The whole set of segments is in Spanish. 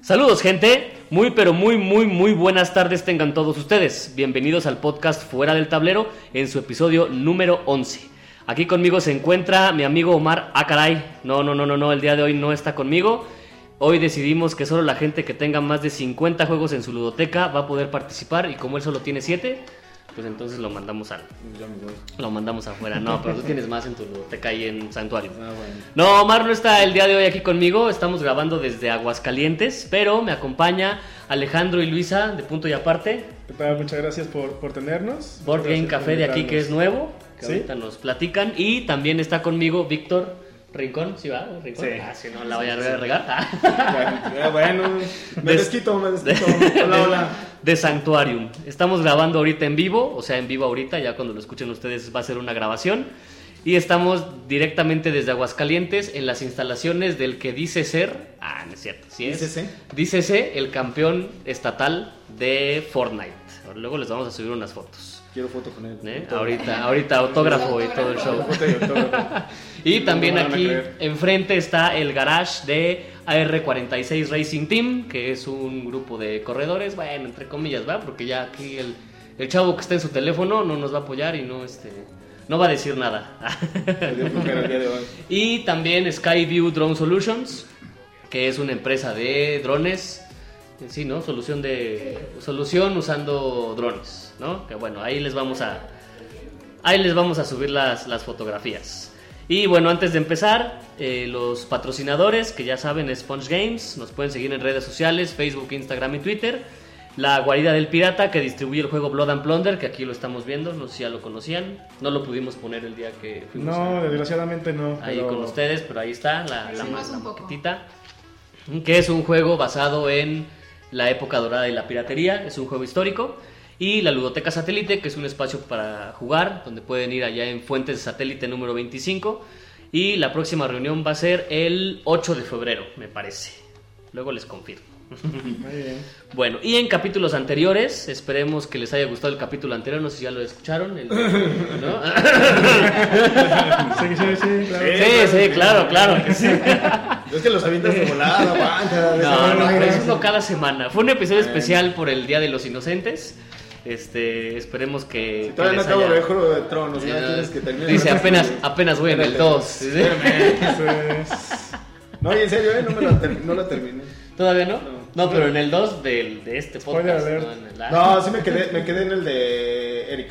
Saludos gente, muy pero muy muy muy buenas tardes tengan todos ustedes. Bienvenidos al podcast Fuera del Tablero en su episodio número 11. Aquí conmigo se encuentra mi amigo Omar. Ah, caray, no, no, no, no, no, el día de hoy no está conmigo. Hoy decidimos que solo la gente que tenga más de 50 juegos en su ludoteca va a poder participar y como él solo tiene 7, pues entonces lo mandamos al, lo mandamos afuera. No, pero tú tienes más en tu ludoteca ahí en Santuario. Ah, bueno. No, Omar no está el día de hoy aquí conmigo. Estamos grabando desde Aguascalientes, pero me acompaña Alejandro y Luisa de Punto y Aparte. Muchas gracias por, por tenernos. Board Game Café de aquí que es nuevo, que ¿Sí? ahorita nos platican. Y también está conmigo Víctor Rincón, ¿sí va? Rincón. Sí. Ah, si no la voy a regar. Ah. Bueno, me Des- desquito, me desquito. de, Hola, hola. de Sanctuarium. Estamos grabando ahorita en vivo, o sea, en vivo ahorita, ya cuando lo escuchen ustedes va a ser una grabación. Y estamos directamente desde Aguascalientes en las instalaciones del que dice ser. Ah, no es cierto, sí es. Dícese. Dícese el campeón estatal de Fortnite. Luego les vamos a subir unas fotos. Quiero foto con él. ¿eh? Ahorita, ahorita autógrafo y todo el show. Y también aquí enfrente está el garage de AR46 Racing Team, que es un grupo de corredores, bueno, entre comillas, ¿va? Porque ya aquí el, el chavo que está en su teléfono no nos va a apoyar y no, este, no va a decir nada. Y también Skyview Drone Solutions, que es una empresa de drones. Sí, ¿no? Solución de solución usando drones, ¿no? Que bueno, ahí les vamos a ahí les vamos a subir las, las fotografías. Y bueno, antes de empezar, eh, los patrocinadores, que ya saben, es Sponge Games, nos pueden seguir en redes sociales, Facebook, Instagram y Twitter. La Guarida del Pirata, que distribuye el juego Blood and Plunder, que aquí lo estamos viendo, no sé si ya lo conocían. No lo pudimos poner el día que fuimos a- No, desgraciadamente no. ahí pero- con ustedes, pero ahí está la, la, Sí, ma- más la que es un juego basado en la época dorada y la piratería, es un juego histórico, y la Ludoteca Satélite, que es un espacio para jugar, donde pueden ir allá en Fuentes de Satélite número 25, y la próxima reunión va a ser el 8 de febrero, me parece. Luego les confirmo. Muy bien. Bueno, y en capítulos anteriores, esperemos que les haya gustado el capítulo anterior, no sé si ya lo escucharon. el- ¿no? Sí, sí, sí, claro. Sí, sí, claro, claro que sí. Es que los avientas de volada, aguanta. No, no, pero es uno cada semana. Fue un episodio especial por el Día de los Inocentes. Este, esperemos que. Si que todavía no les acabo haya- de ver Juego de Tronos, ya quieres que termine. Dice, apenas, apenas voy en el 2. Espérame. No, y en serio, ¿eh? No, me la, ter- no la terminé. ¿Todavía no? No. No, pero en el 2 del, de este podcast. ¿no? En el- No, sí me quedé, me quedé en el de Eric.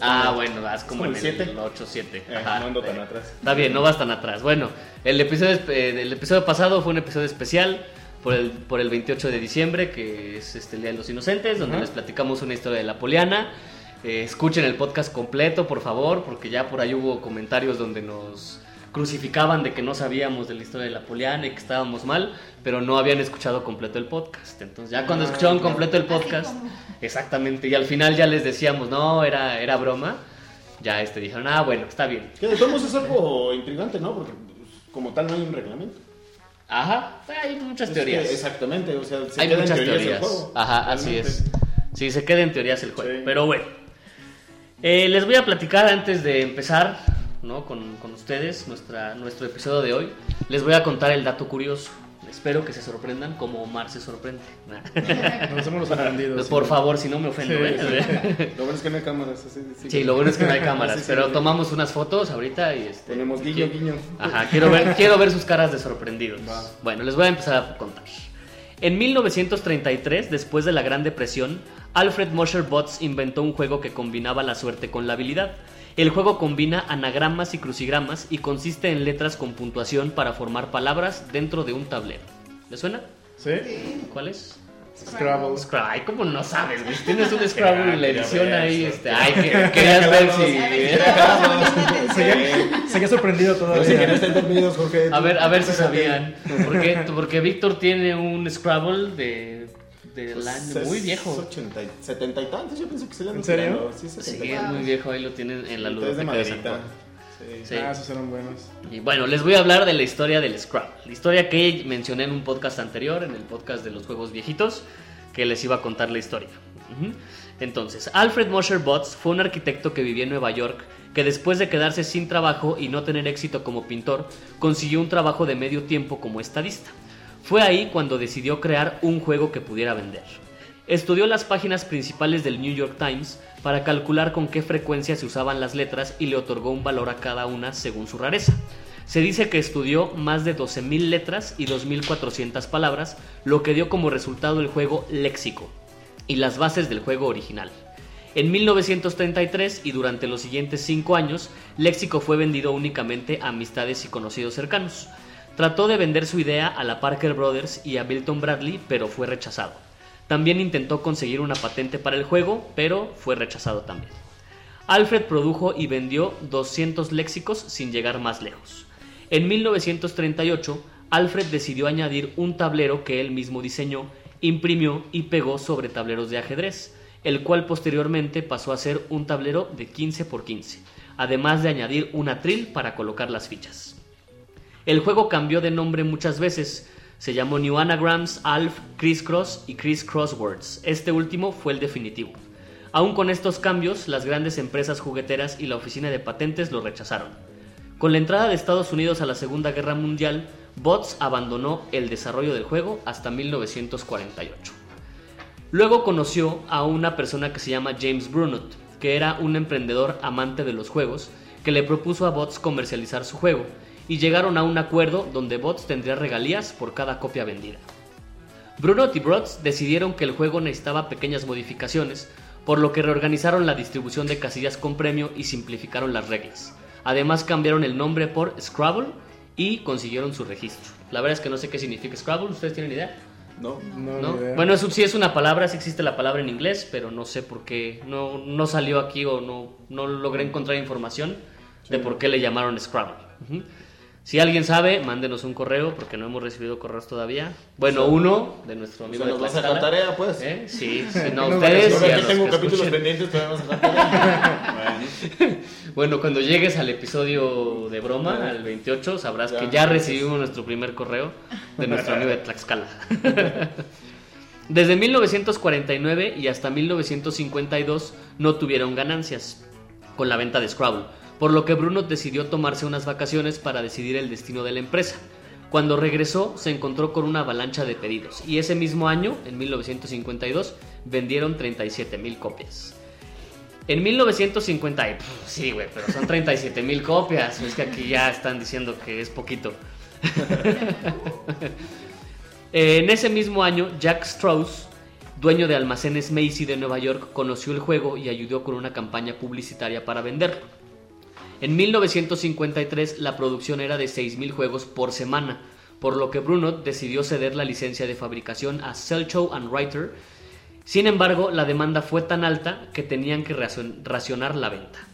Ah, bueno, vas como como en el siete. el 8-7. Eh, Ajá, no ando de- tan atrás. Está bien, no vas tan atrás. Bueno, el episodio, eh, el episodio pasado fue un episodio especial por el, por el 28 de diciembre, que es este, el Día de los Inocentes, donde Ajá. les platicamos una historia de la Poliana. Eh, escuchen el podcast completo, por favor, porque ya por ahí hubo comentarios donde nos crucificaban de que no sabíamos de la historia de la Poliana y que estábamos mal, pero no habían escuchado completo el podcast. Entonces, ya cuando Ah, escucharon completo el podcast, exactamente, y al final ya les decíamos, no, era, era broma, ya este, dijeron, ah, bueno, está bien. Que de todos es algo intrigante, ¿no? Porque pues, como tal no hay un reglamento. Ajá, hay muchas Es teorías. que exactamente, o sea, se hay queda en muchas teorías el juego, Ajá, así es. Sí, se queda en teorías el juego. Sí. Pero bueno. Eh, les voy a platicar antes de empezar ¿no? con, con ustedes nuestra, nuestro episodio de hoy. Les voy a contar el dato curioso. Espero que se sorprendan como Omar se sorprende. Nos hemos sorprendido. Por sí. favor, si no me ofendo. Sí, ¿eh? Lo bueno es que no hay cámaras. así, sí. Sí, lo bueno es que no hay cámaras, Sí, sí, pero sí. tomamos unas fotos ahorita y este, Ponemos guiño, guiño. Ajá, quiero ver, quiero ver sus caras de sorprendidos. Va. Bueno, les voy a empezar a contar. En 1933, después de la Gran Depresión, Alfred Mosher Botts inventó un juego que combinaba la suerte con la habilidad. El juego combina anagramas y crucigramas y consiste en letras con puntuación para formar palabras dentro de un tablero. ¿Le suena? ¿Sí? ¿Cuál es? Scrabble. Scrabble. Ay, ¿cómo no sabes? güey? Tienes un Scrabble en la edición ahí. Este, ay, que, querías ver si... Seguía, sorprendido todavía. Pues No sé que no estén dormidos, Jorge. A ver, a ver si sabían. Porque, porque Víctor tiene un Scrabble de, del Pues, año muy viejo. 80 y- 70 y tantos, yo pensé que se le ¿En serio? Sí, Sí, 70 y es muy viejo, ahí lo tienen en la Entonces de. Santuario. Sí. Sí. Ah, esos eran buenos. Y bueno, les voy a hablar de la historia del Scrabble. La historia que mencioné en un podcast anterior, en el podcast de los juegos viejitos, que les iba a contar la historia. Entonces, Alfred Mosher Botts fue un arquitecto que vivía en Nueva York que después de quedarse sin trabajo y no tener éxito como pintor, consiguió un trabajo de medio tiempo como estadista. Fue ahí cuando decidió crear un juego que pudiera vender. Estudió las páginas principales del New York Times para calcular con qué frecuencia se usaban las letras y le otorgó un valor a cada una según su rareza. Se dice que estudió más de 12.000 letras y 2.400 palabras, lo que dio como resultado el juego Léxico y las bases del juego original. En 1933 y durante los siguientes cinco años, Léxico fue vendido únicamente a amistades y conocidos cercanos. Trató de vender su idea a la Parker Brothers y a Milton Bradley, pero fue rechazado. También intentó conseguir una patente para el juego, pero fue rechazado también. Alfred produjo y vendió 200 léxicos sin llegar más lejos. En 1938, Alfred decidió añadir un tablero que él mismo diseñó, imprimió y pegó sobre tableros de ajedrez, el cual posteriormente pasó a ser un tablero de 15 por 15, además de añadir un atril para colocar las fichas. El juego cambió de nombre muchas veces, se llamó New Anagrams, Alf, Criss Cross y Criss Crosswords. Este último fue el definitivo. Aún con estos cambios, las grandes empresas jugueteras y la oficina de patentes lo rechazaron. Con la entrada de Estados Unidos a la Segunda Guerra Mundial, Bots abandonó el desarrollo del juego hasta 1948. Luego conoció a una persona que se llama James Brunot, que era un emprendedor amante de los juegos, que le propuso a Bots comercializar su juego, y llegaron a un acuerdo donde Bots tendría regalías por cada copia vendida. Brunot y Bots decidieron que el juego necesitaba pequeñas modificaciones, por lo que reorganizaron la distribución de casillas con premio y simplificaron las reglas. Además cambiaron el nombre por Scrabble y consiguieron su registro. La verdad es que no sé qué significa Scrabble, ¿ustedes tienen idea? No. No, ¿no? ni idea. Bueno, eso sí es una palabra, sí existe la palabra en inglés, pero no sé por qué no, no salió aquí o no, no logré encontrar información de por qué le llamaron Scrabble. Ujú. Si alguien sabe, mándenos un correo porque no hemos recibido correos todavía. Bueno, uno de nuestro O amigo sea, de nos vas a tarea, pues. ¿Eh? Sí, sí, no, ustedes Yo los tengo capítulos pendientes, todavía tarea. Bueno. Bueno, cuando llegues al episodio de broma, al 28, sabrás Ya. que ya recibimos nuestro primer correo de nuestro amigo de Tlaxcala. Desde 1949 y hasta 1952 no tuvieron ganancias con la venta de Scrabble, por lo que Bruno decidió tomarse unas vacaciones para decidir el destino de la empresa. Cuando regresó se encontró con una avalancha de pedidos y ese mismo año, en 1952, vendieron 37 mil copias. En 1950, ay, pf, sí, güey, pero son 37 mil copias. Es que aquí ya están diciendo que es poquito. en ese mismo año, Jack Strauss, dueño de almacenes Macy de Nueva York, conoció el juego y ayudó con una campaña publicitaria para venderlo. En 1953 la producción era de 6.000 juegos por semana, por lo que Brunot decidió ceder la licencia de fabricación a Selchow and Writer. Sin embargo, la demanda fue tan alta que tenían que racion- racionar la venta.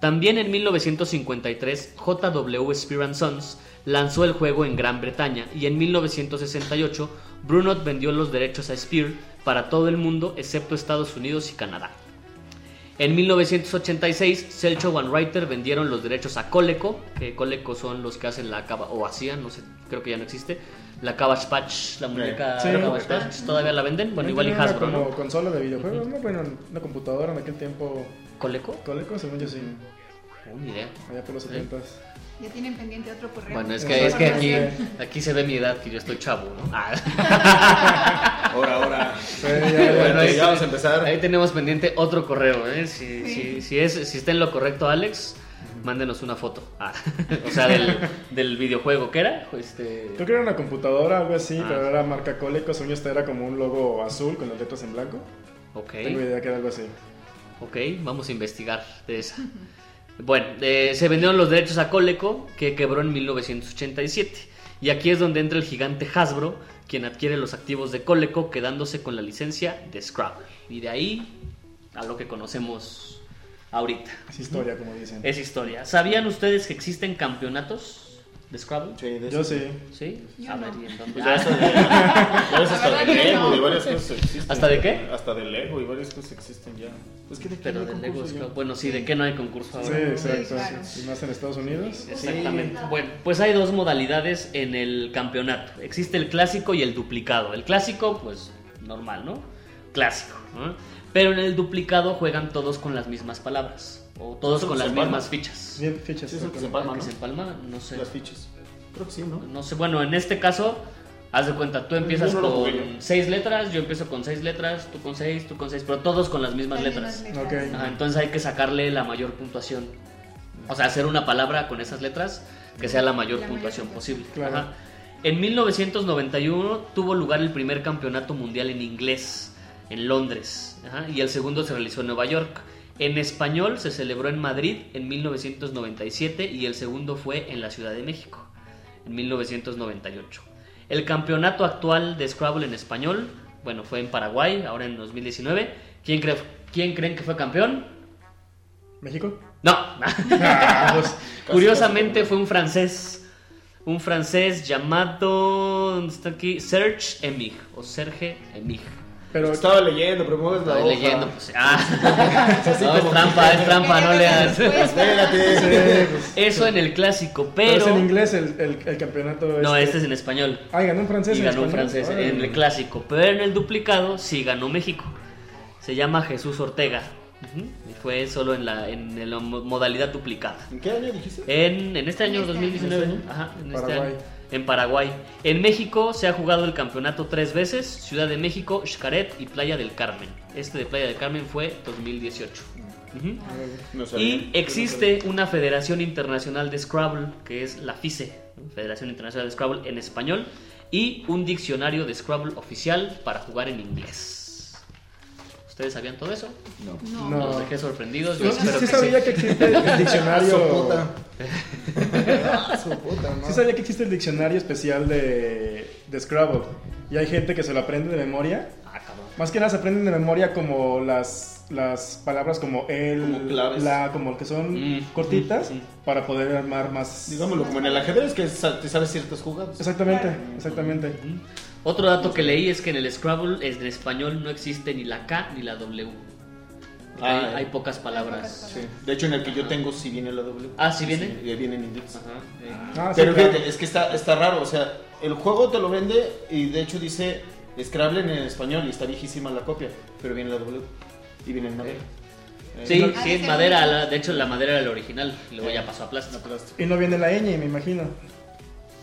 También en 1953, JW Spear Sons lanzó el juego en Gran Bretaña y en 1968 Brunot vendió los derechos a Spear para todo el mundo excepto Estados Unidos y Canadá. En 1986, Selchow and Writer vendieron los derechos a Coleco, que Coleco son los que hacen la cava, o hacían, no sé, creo que ya no existe, la Cabbage Patch, la muñeca Sí. Cabbage Patch, todavía la venden, bueno, igual y Hasbro, como ¿no? consola de videojuegos, ¿no? Bueno, una computadora en aquel tiempo. ¿Coleco? Coleco, según yo sí. Oh, ni idea. Allá por los 70 Ya tienen pendiente otro correo. Bueno, es que, es que aquí, aquí se ve mi edad, que yo estoy chavo, ¿no? Ah. Ahora, ahora. Sí, ya, ya. Bueno, ahí, ya vamos a empezar. ahí tenemos pendiente otro correo, ¿eh? Si, Sí. si, si, es, si está en lo correcto, Alex, mándenos una foto. Ah, o sea, del, del videojuego, ¿qué era? Este... Creo que era una computadora, algo así, Ah. pero era marca Coleco. Según esta era como un logo azul con las letras en blanco. Ok. Tengo idea que era algo así. Ok, vamos a investigar de esa. Bueno, eh, se vendieron los derechos a Coleco, que quebró en 1987. Y aquí es donde entra el gigante Hasbro, quien adquiere los activos de Coleco, quedándose con la licencia de Scrabble. Y de ahí a lo que conocemos ahorita. Es historia, como dicen. Es historia. ¿Sabían ustedes que existen campeonatos de Scrabble? Sí, de Yo eso. sí. ¿Sí? Yo a ver, no. ¿y en dónde? Pues ya hasta de, ya hasta de Lego no. y varias cosas existen. ¿Hasta de qué? Hasta de Lego y varias cosas existen ya. Que de Pero no hay de Lego. Bueno, sí, ¿de qué no hay concurso Sí, ahora? exacto. Sí, claro. Y más en Estados Unidos. Exactamente. Bueno, pues hay dos modalidades en el campeonato. Existe el clásico y el duplicado. El clásico, pues normal, ¿no? Clásico. ¿no? Pero en el duplicado juegan todos con las mismas palabras. O todos con las mismas fichas. Bien, fichas. Sí, eso que se que ¿no? se empalma, no sé. Las fichas. Creo que sí, ¿no? No sé, bueno, en este caso, haz de cuenta, tú empiezas no con seis letras, yo empiezo con seis letras, tú con seis, tú con seis, pero todos con las mismas Las letras. mismas letras. Ajá, entonces hay que sacarle la mayor puntuación. O sea, hacer una palabra con esas letras que sea la mayor La mayor puntuación puntuación. posible. Claro. Ajá. En 1991 tuvo lugar el primer campeonato mundial en inglés en Londres ajá, y el segundo se realizó en Nueva York. En español se celebró en Madrid en 1997 y el segundo fue en la Ciudad de México en 1998. El campeonato actual de Scrabble en español, bueno, fue en Paraguay, ahora en 2019. ¿Quién, cree, ¿quién creen que fue campeón? ¿México? No. Ah, pues, Curiosamente fue un francés. Un francés llamado. ¿Dónde está aquí? Serge Emig. O Serge Emig. Pero Estaba leyendo, pero mueves la Estoy hoja. leyendo, pues. Ah. No, es trampa, es trampa, no leas. Espérate. Pues, Eso en el clásico, pero pero. es en inglés el, el, el campeonato. No, este es en español. Ah, y ganó un francés Y en ganó un español. francés en el clásico. Pero en el duplicado sí ganó México. Se llama Jesús Ortega. Y fue solo en la, en la modalidad duplicada. ¿En qué año dijiste? En, en este año En este 2019, año. ajá, en este Paraguay. año, en Paraguay. En México se ha jugado el campeonato tres veces, Ciudad de México, Xcaret y Playa del Carmen. Este de Playa del Carmen fue 2018. Ujú. No sabía. Y existe una Federación Internacional de Scrabble, que es la FICE. Federación Internacional de Scrabble en español, y un diccionario de Scrabble oficial para jugar en inglés. ¿Ustedes sabían todo eso? No. No. No. Los dejé sorprendidos. Yo sí, espero sí que sabía sí. que existe el diccionario. Sopota. Ah, sopota, ¿no? Sí sabía que existe el diccionario especial de, de Scrabble. Y hay gente que se lo aprende de memoria. Ah, cabrón. Más que nada se aprenden de memoria como las, las palabras como el, Como claves. la, como que son Mm, cortitas mm, mm. para poder armar más. Digámoslo, como en el ajedrez, que te sabes ciertas jugadas. Exactamente, exactamente. Otro dato que leí es que en el Scrabble en español no existe ni la K ni la W. Ah, hay, hay pocas palabras. Sí. De hecho, en el que yo tengo sí viene la W. Ah, ¿sí viene? Sí, viene en inglés. Ajá, eh. Ah, sí, Pero claro. fíjate, es que está, está raro, o sea, el juego te lo vende y de hecho dice Scrabble en español y está viejísima la copia, pero viene la W y viene en madera. Eh, Sí, Ah, sí, de es madera. la- de hecho, la madera era el original. Luego ya pasó a plástico. Y no viene la ñ, me imagino.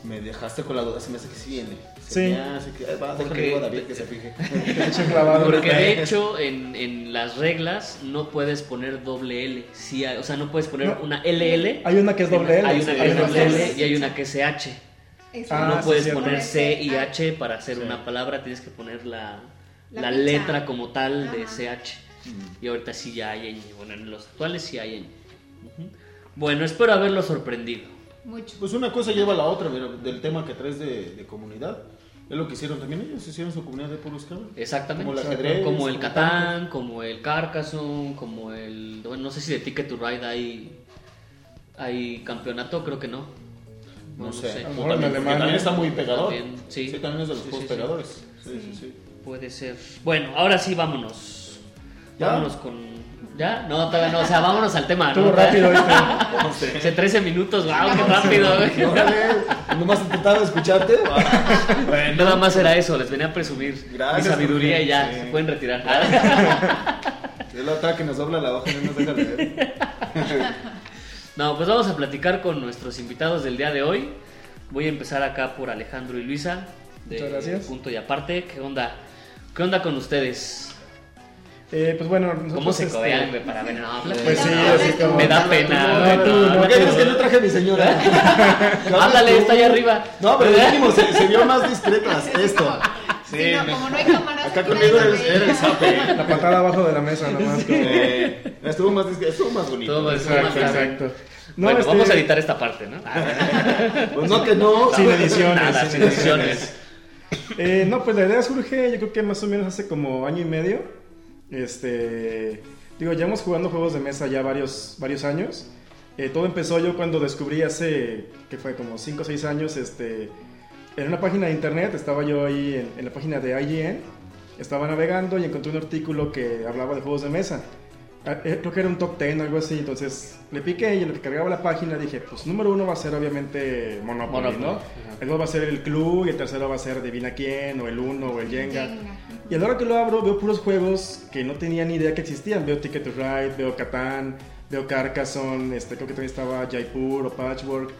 Me dejaste con la duda, se me hace que sí viene. Sí. que, va, Porque- a David que se fije. Porque de hecho, en, en las reglas no puedes poner doble L. Sí hay- o sea, no puedes poner No. una LL. Hay una que es doble L. Hay una sí, que es doble L y hay una que es CH. Ah, no sí, puedes cierto. poner C y Ah. H para hacer Sí. una palabra, tienes que poner la, La la letra como tal de Ajá. CH. Y ahorita sí ya hay ñ. Bueno, en los actuales sí hay ñ. Bueno, espero haberlo sorprendido. Mucho. Pues una cosa lleva a la otra, pero del tema que traes de, de comunidad. Es lo que hicieron también ellos, hicieron su comunidad de puro Scrabble. Exactamente. Como el ajedrez, Como el Catán, como el Carcassonne, como el... Bueno, no sé si de Ticket to Ride hay, hay campeonato, creo que no. No, No sé. sé. A lo O mejor en también, porque Alemania. también está muy pegador. También, sí. también es de los Sí, sí, sí. pegadores. Sí, sí, sí. Puede ser. Bueno, ahora sí, vámonos. ¿Ya? Vámonos con... ¿Ya? No, todavía no. O sea, vámonos al tema. ¿no? Estuvo rápido este. No. Hace 13 minutos, wow, qué rápido. güey. Órale, nomás intentaba escucharte. Bueno. Nada más era eso, les venía a presumir Gracias, mi sabiduría y ya, sí. se pueden retirar. Es la otra que nos dobla la hoja y no nos deja leer. No, pues vamos a platicar con nuestros invitados del día de hoy. Voy a empezar acá por Alejandro y Luisa. De Muchas gracias. Punto y aparte, ¿qué onda? ¿Qué onda con ustedes? Eh, pues bueno, nosotros, ¿Cómo se este, codean güey, para ver? No, Pues sí, No, así no, como. Me da pena, No, güey, tú, no, no, ¿Por qué dices que no traje a mi señora? Háblale, está allá arriba. No, pero mínimo se, se vio más discretas esto. Sí, no, como no hay cámaras, Acá conmigo eres, eres zape. La patada abajo de la mesa, nomás. como- Eh, estuvo más discreto, estuvo más bonito. Todo Exacto, Exacto. exacto. No, bueno, este, vamos a editar esta parte, ¿no? Pues no que no. Sin ediciones. Nada, sin ediciones. Eh, no, pues la idea surge, yo creo que más o menos hace como año y medio. Este, digo, llevamos jugando juegos de mesa ya varios, varios años. Eh, todo empezó yo cuando descubrí hace, que fue como 5 o 6 años, este, en una página de internet, estaba yo ahí en, en la página de IGN, estaba navegando y encontré un artículo que hablaba de juegos de mesa. Ah, eh, Creo que era un top 10 algo así, entonces le piqué y en lo que cargaba la página dije, pues número uno va a ser obviamente Monopoly, Monopoly, ¿no? ajá. El dos va a ser el Club y el tercero va a ser Divina quién o el uno o el Jenga. Jenga. Y a la hora que lo abro veo puros juegos que no tenía ni idea que existían. Veo Ticket to Ride, veo Catán, veo Carcassonne, este, creo que también estaba Jaipur o Patchwork.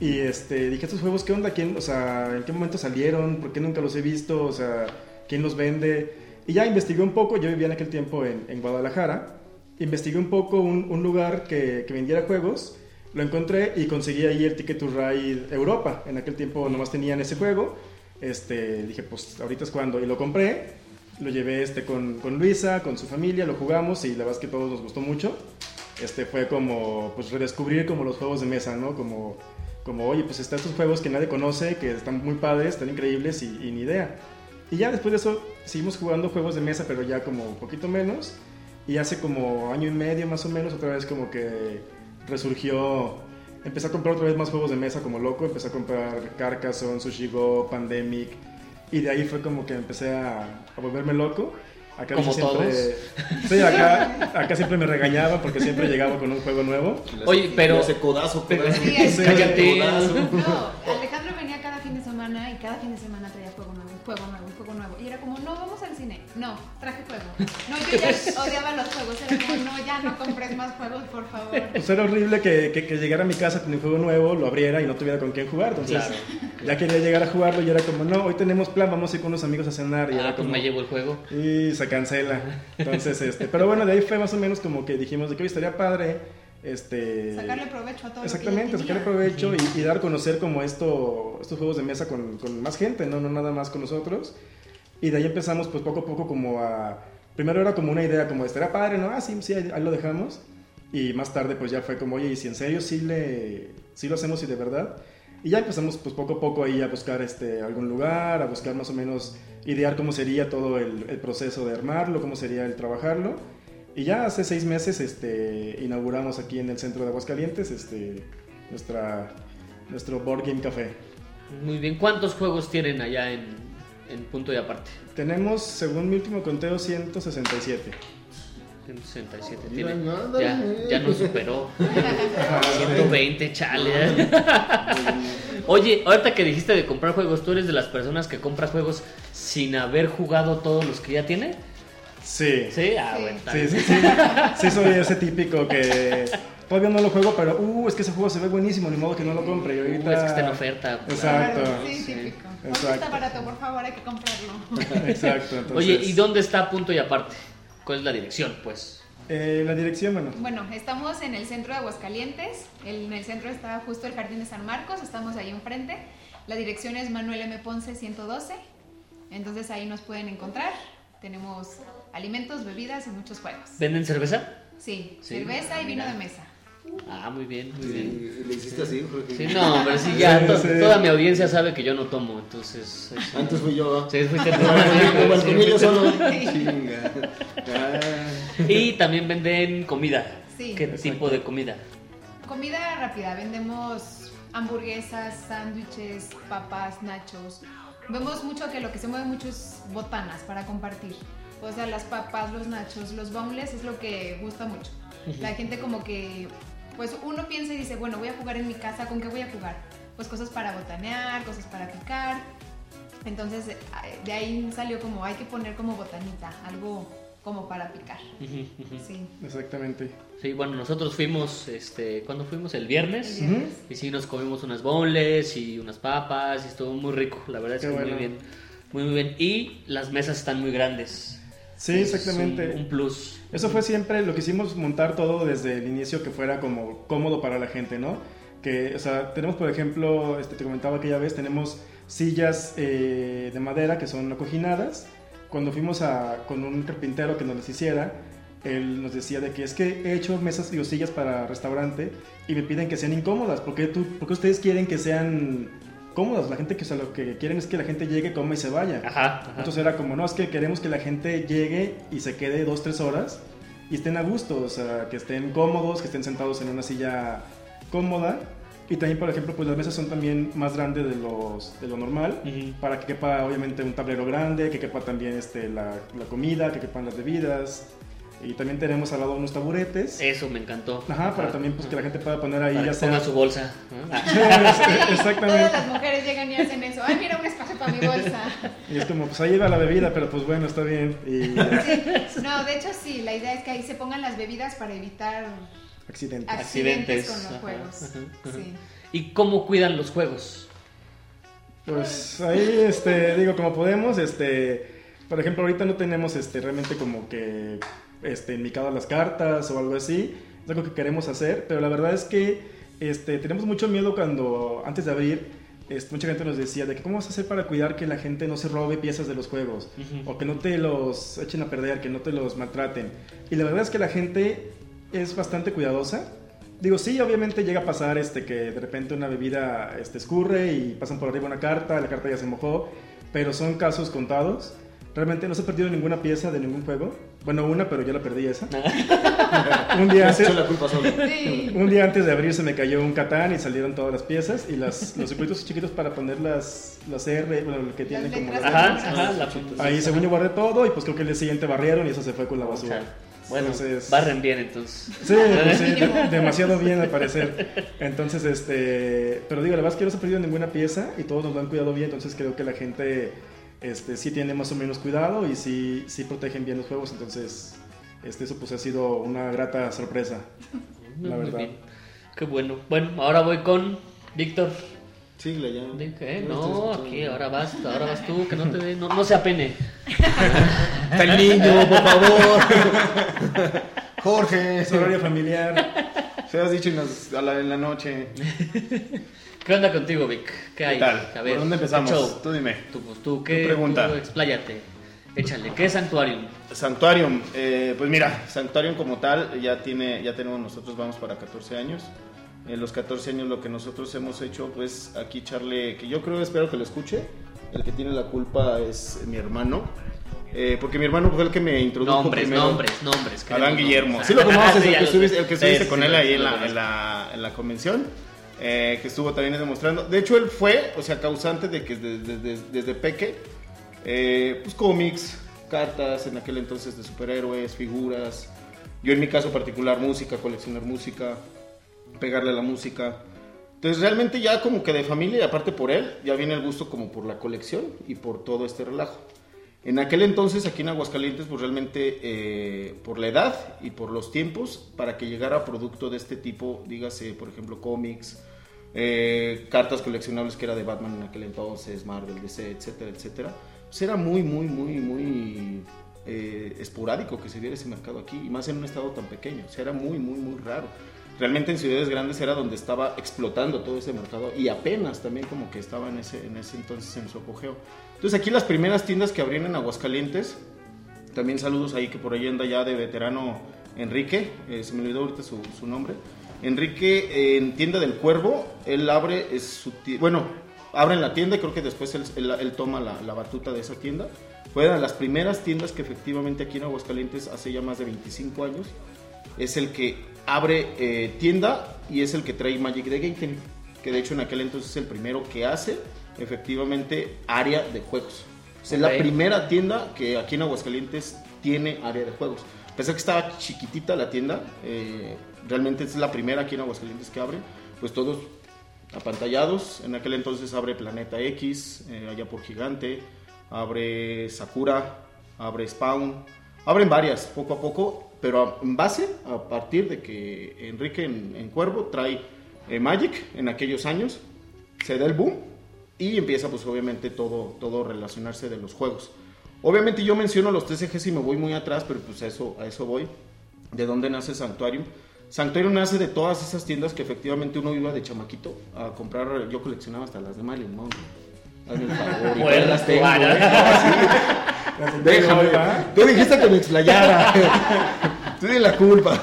Y este, dije, estos juegos, ¿qué onda? ¿Quién, o sea, ¿en qué momento salieron? ¿Por qué nunca los he visto? O sea, ¿quién los vende? Y ya investigué un poco, yo vivía en aquel tiempo en, en Guadalajara, investigué un poco un, lugar que, que, vendiera juegos, lo encontré y conseguí ahí el Ticket to Ride Europa. En aquel tiempo nomás tenían ese juego. Este, dije, pues ahorita es cuando. Y lo compré, lo llevé este, con, con Luisa, con su familia, lo jugamos y la verdad es que todos nos gustó mucho. Este fue como, pues redescubrir como los juegos de mesa, ¿no? Como, como oye, pues están estos juegos que nadie conoce, que están muy padres, están increíbles y, y ni idea. Y ya después de eso seguimos jugando juegos de mesa, pero ya como un poquito menos. Y hace como año y medio más o menos, otra vez como que resurgió. Empecé a comprar otra vez más juegos de mesa como loco. Empecé a comprar Carcassonne, Sushi Go, Pandemic. Y de ahí fue como que empecé a, a volverme loco. Acá como siempre, todos. Sí, acá, acá, siempre me regañaba porque siempre llegaba con un juego nuevo. Oye, pero. Ese codazo, codazo. Sí, sí, cállate. No, Alejandro venía cada fin de semana y cada fin de semana traía juego nuevo, juego nuevo, juego nuevo. Y era como, no, vamos al cine. No, traje juego. No, yo ya odiaba los juegos. Era como, no, ya no compres más juegos, por favor. Pues era horrible que, que, que llegara a mi casa con un juego nuevo, lo abriera y no tuviera con quién jugar. Entonces, claro. ya quería llegar a jugarlo y era como, no, hoy tenemos plan, vamos a ir con unos amigos a cenar. Y ah, era pues me llevo el juego. Y se cancela. Entonces, este, pero bueno, de ahí fue más o menos como que dijimos de que hoy estaría padre este sacarle provecho a todo exactamente sacarle provecho y, y, dar a conocer como esto estos juegos de mesa con, con, más gente no no nada más con nosotros. Y de ahí empezamos pues poco a poco como a primero era como una idea como de estaría padre no ah sí sí ahí, ahí lo dejamos y más tarde pues ya fue como oye y si en serio sí le sí lo hacemos y de verdad y ya empezamos pues poco a poco ahí a buscar este algún lugar a buscar más o menos idear cómo sería todo el, el proceso de armarlo cómo sería el trabajarlo y ya hace seis meses este, inauguramos aquí en el centro de Aguascalientes este, nuestra, nuestro Board Game Café. Muy bien, ¿cuántos juegos tienen allá en, en punto y aparte? Tenemos, según mi último conteo, 167. 167 tiene. Ya, ya nos superó. 120, chale. Oye, ahorita que dijiste de comprar juegos, ¿tú eres de las personas que compra juegos sin haber jugado todos los que ya tiene? Sí. Sí, ah, bueno. Sí, sí, sí. Sí, soy ese típico que todavía no lo juego, pero uh, es que ese juego se ve buenísimo, ni modo que no lo compre. Y ahorita... Uh, es que está en oferta. Exacto. Sí, típico. Exacto. está barato, por favor, hay que comprarlo. Exacto. Entonces... Oye, ¿y dónde está punto y aparte? ¿Cuál es la dirección, pues? Eh, la dirección, bueno. Bueno, estamos en el centro de Aguascalientes. En el centro está justo el Jardín de San Marcos, estamos ahí enfrente. La dirección es Manuel M. Ponce 112. Entonces ahí nos pueden encontrar. Tenemos alimentos, bebidas y muchos juegos. ¿Venden cerveza? Sí, sí. cerveza y vino de mesa. Ah, muy bien, muy bien. ¿Le hiciste así, Jorge? Sí, no, pero sí, ya to toda mi audiencia sabe que yo no tomo, entonces... Sí. Antes fui yo. Sí, fuiste tú. Como yo solo. Chinga. Y también venden comida. Sí. ¿Qué Exacto. tipo de comida? Comida rápida, vendemos hamburguesas, sándwiches, papas, nachos. Vemos mucho que lo que se mueve mucho es botanas para compartir. O sea, las papas, los nachos, los boneless es lo que gusta mucho. La gente como que, pues uno piensa y dice, bueno, voy a jugar en mi casa, ¿con qué voy a jugar? Pues cosas para botanear, cosas para picar. Entonces, de ahí salió como, hay que poner como botanita, algo como para picar. Sí. Exactamente. Sí, bueno, nosotros fuimos, este, ¿cuándo fuimos? El viernes. El viernes. Y sí, nos comimos unas boneless y unas papas y estuvo muy rico, la verdad es que bueno. muy bien. Muy, muy bien. Y las mesas están muy grandes. Sí, exactamente. Un, un, plus. Eso fue siempre lo que hicimos montar todo desde el inicio que fuera como cómodo para la gente, ¿no? Que, o sea, tenemos por ejemplo, este, te comentaba aquella vez, tenemos sillas eh, de madera que son acoginadas. Cuando fuimos a, con un carpintero que nos las hiciera, él nos decía de que es que he hecho mesas y sillas para restaurante y me piden que sean incómodas. ¿Por qué, tú, por qué ustedes quieren que sean cómodas? La gente que o sea, lo que quieren es que la gente llegue, coma y se vaya. Ajá, ajá. Entonces era como, no, es que queremos que la gente llegue y se quede dos, tres horas y estén a gusto, o sea, que estén cómodos, que estén sentados en una silla cómoda. Y también, por ejemplo, pues las mesas son también más grandes de, los, de lo normal, Uh -huh. para que quepa obviamente un tablero grande, que quepa también este, la, la comida, que quepan las bebidas. Y también tenemos al lado unos taburetes. Eso me encantó. Ajá, para Ajá. también pues que la gente pueda poner ahí Para ya que sea... ponga su bolsa. Ah. Exactamente. Todas las mujeres llegan y hacen eso. Ay, mira un espacio para mi bolsa. Y es como, pues ahí va la bebida, pero pues bueno, está bien. Y... Sí. No, de hecho sí, la idea es que ahí se pongan las bebidas para evitar accidentes. accidentes, Accidentes. con los Ajá, juegos. ajá, ajá. Sí. ¿Y cómo cuidan los juegos? Pues ahí, este, digo, como podemos, este, por ejemplo, ahorita no tenemos, este, realmente como que, este, indicadas las cartas o algo así. Es algo que queremos hacer, pero la verdad es que, este, tenemos mucho miedo cuando, antes de abrir, este, mucha gente nos decía de que cómo vas a hacer para cuidar que la gente no se robe piezas de los juegos o que no te los echen a perder, que no te los maltraten. Y la verdad es que la gente es bastante cuidadosa. Digo, sí, obviamente llega a pasar este, que de repente una bebida este, escurre y pasan por arriba una carta, la carta ya se mojó, pero son casos contados. Realmente no se ha perdido ninguna pieza de ningún juego. Bueno, una, pero yo la perdí esa. un, día antes, la culpa. Sí. un día antes de abrir se me cayó un catán y salieron todas las piezas y las, los circuitos chiquitos para poner las, las R, bueno, lo que tienen como las- Ajá, ajá, la. Ahí según yo guardé todo y pues creo que el día siguiente barrieron y eso se fue con la basura. Bueno, Entonces- barren bien entonces. Sí, pues sí, de- demasiado bien al parecer. Entonces, este, pero digo, la verdad es que no se ha perdido ninguna pieza y todos nos lo han cuidado bien, entonces creo que la gente este, sí tiene más o menos cuidado y sí, sí protegen bien los juegos, entonces este, eso pues ha sido una grata sorpresa. La Muy verdad. bien. Qué bueno. Bueno, ahora voy con Víctor. Síguele ya. ¿Qué? No, aquí, ahora vas, ahora vas tú, que no te dé, no, no se apene. Está el niño, por favor. Jorge, Es horario familiar. se has dicho en, las- a la, en la noche. ¿Qué onda contigo, Vic? ¿Qué hay? ¿Qué tal? A ver, ¿Por dónde ¿qué empezamos? show? Tú dime. Tú, pues, tú, ¿qué? Tu pregunta. Tú, expláyate. Échale, ¿qué es Sanctuarium? Sanctuarium, eh, pues mira, Sanctuarium como tal ya tiene, ya tenemos nosotros vamos para 14 años. En los 14 años lo que nosotros hemos hecho, pues aquí echarle, que yo creo, espero que lo escuche. El que tiene la culpa es mi hermano, eh, porque mi hermano fue el que me introdujo Nombres, primero. nombres, nombres. Adán Guillermo. nombres. Sí lo conoces, Sí, el que sé. el que Sí, estuviste sí, con sí, él ahí en la, en, la, en la convención, eh, que estuvo también demostrando. De hecho, él fue, o sea, causante de que desde, desde, desde Peque, eh, pues cómics, cartas en aquel entonces de superhéroes, figuras. Yo en mi caso particular, música, coleccionar música, pegarle a la música. Entonces realmente ya como que de familia y aparte por él, ya viene el gusto como por la colección y por todo este relajo. En aquel entonces aquí en Aguascalientes, pues realmente eh, por la edad y por los tiempos, para que llegara producto de este tipo, dígase por ejemplo cómics, eh, cartas coleccionables que era de Batman en aquel entonces, Marvel, DC, etcétera, etcétera, pues era muy, muy, muy, muy eh, esporádico que se diera ese mercado aquí, y más en un estado tan pequeño, o sea, era muy, muy, muy raro. Realmente en ciudades grandes era donde estaba explotando todo ese mercado y apenas también como que estaba en ese, en ese entonces en su apogeo. Entonces aquí las primeras tiendas que abrieron en Aguascalientes, también saludos ahí que por ahí anda ya de veterano Enrique, eh, se me olvidó ahorita su, nombre. Enrique eh, en Tienda del Cuervo, él abre es su ti- bueno, abre en la tienda y creo que después él, toma la, batuta de esa tienda. Fue de las primeras tiendas que efectivamente aquí en Aguascalientes hace ya más de 25 años. Es el que abre eh, tienda y es el que trae Magic the Gathering, que de hecho en aquel entonces es el primero que hace efectivamente área de juegos. O sea, Es Ok. la primera tienda que aquí en Aguascalientes tiene área de juegos. A pesar que estaba chiquitita la tienda, eh, realmente es la primera aquí en Aguascalientes que abre, pues todos apantallados. En aquel entonces abre Planeta X, eh, allá por Gigante, abre Sakura, abre Spawn, abren varias poco a poco, pero en base a partir de que Enrique en, en Cuervo trae eh, Magic en aquellos años, se da el boom y empieza pues obviamente todo, todo relacionarse de los juegos. Obviamente yo menciono los TCGs y me voy muy atrás, pero pues a eso, a eso voy. ¿De dónde nace Sanctuarium? Sanctuarium nace de todas esas tiendas que efectivamente uno iba de chamaquito a comprar. Yo coleccionaba hasta las de Marilyn Monroe. Hazme el favor. Bueno, las tengo. ¿eh? Las del Déjame. Tú dijiste que me explayara. Tú tienes la culpa.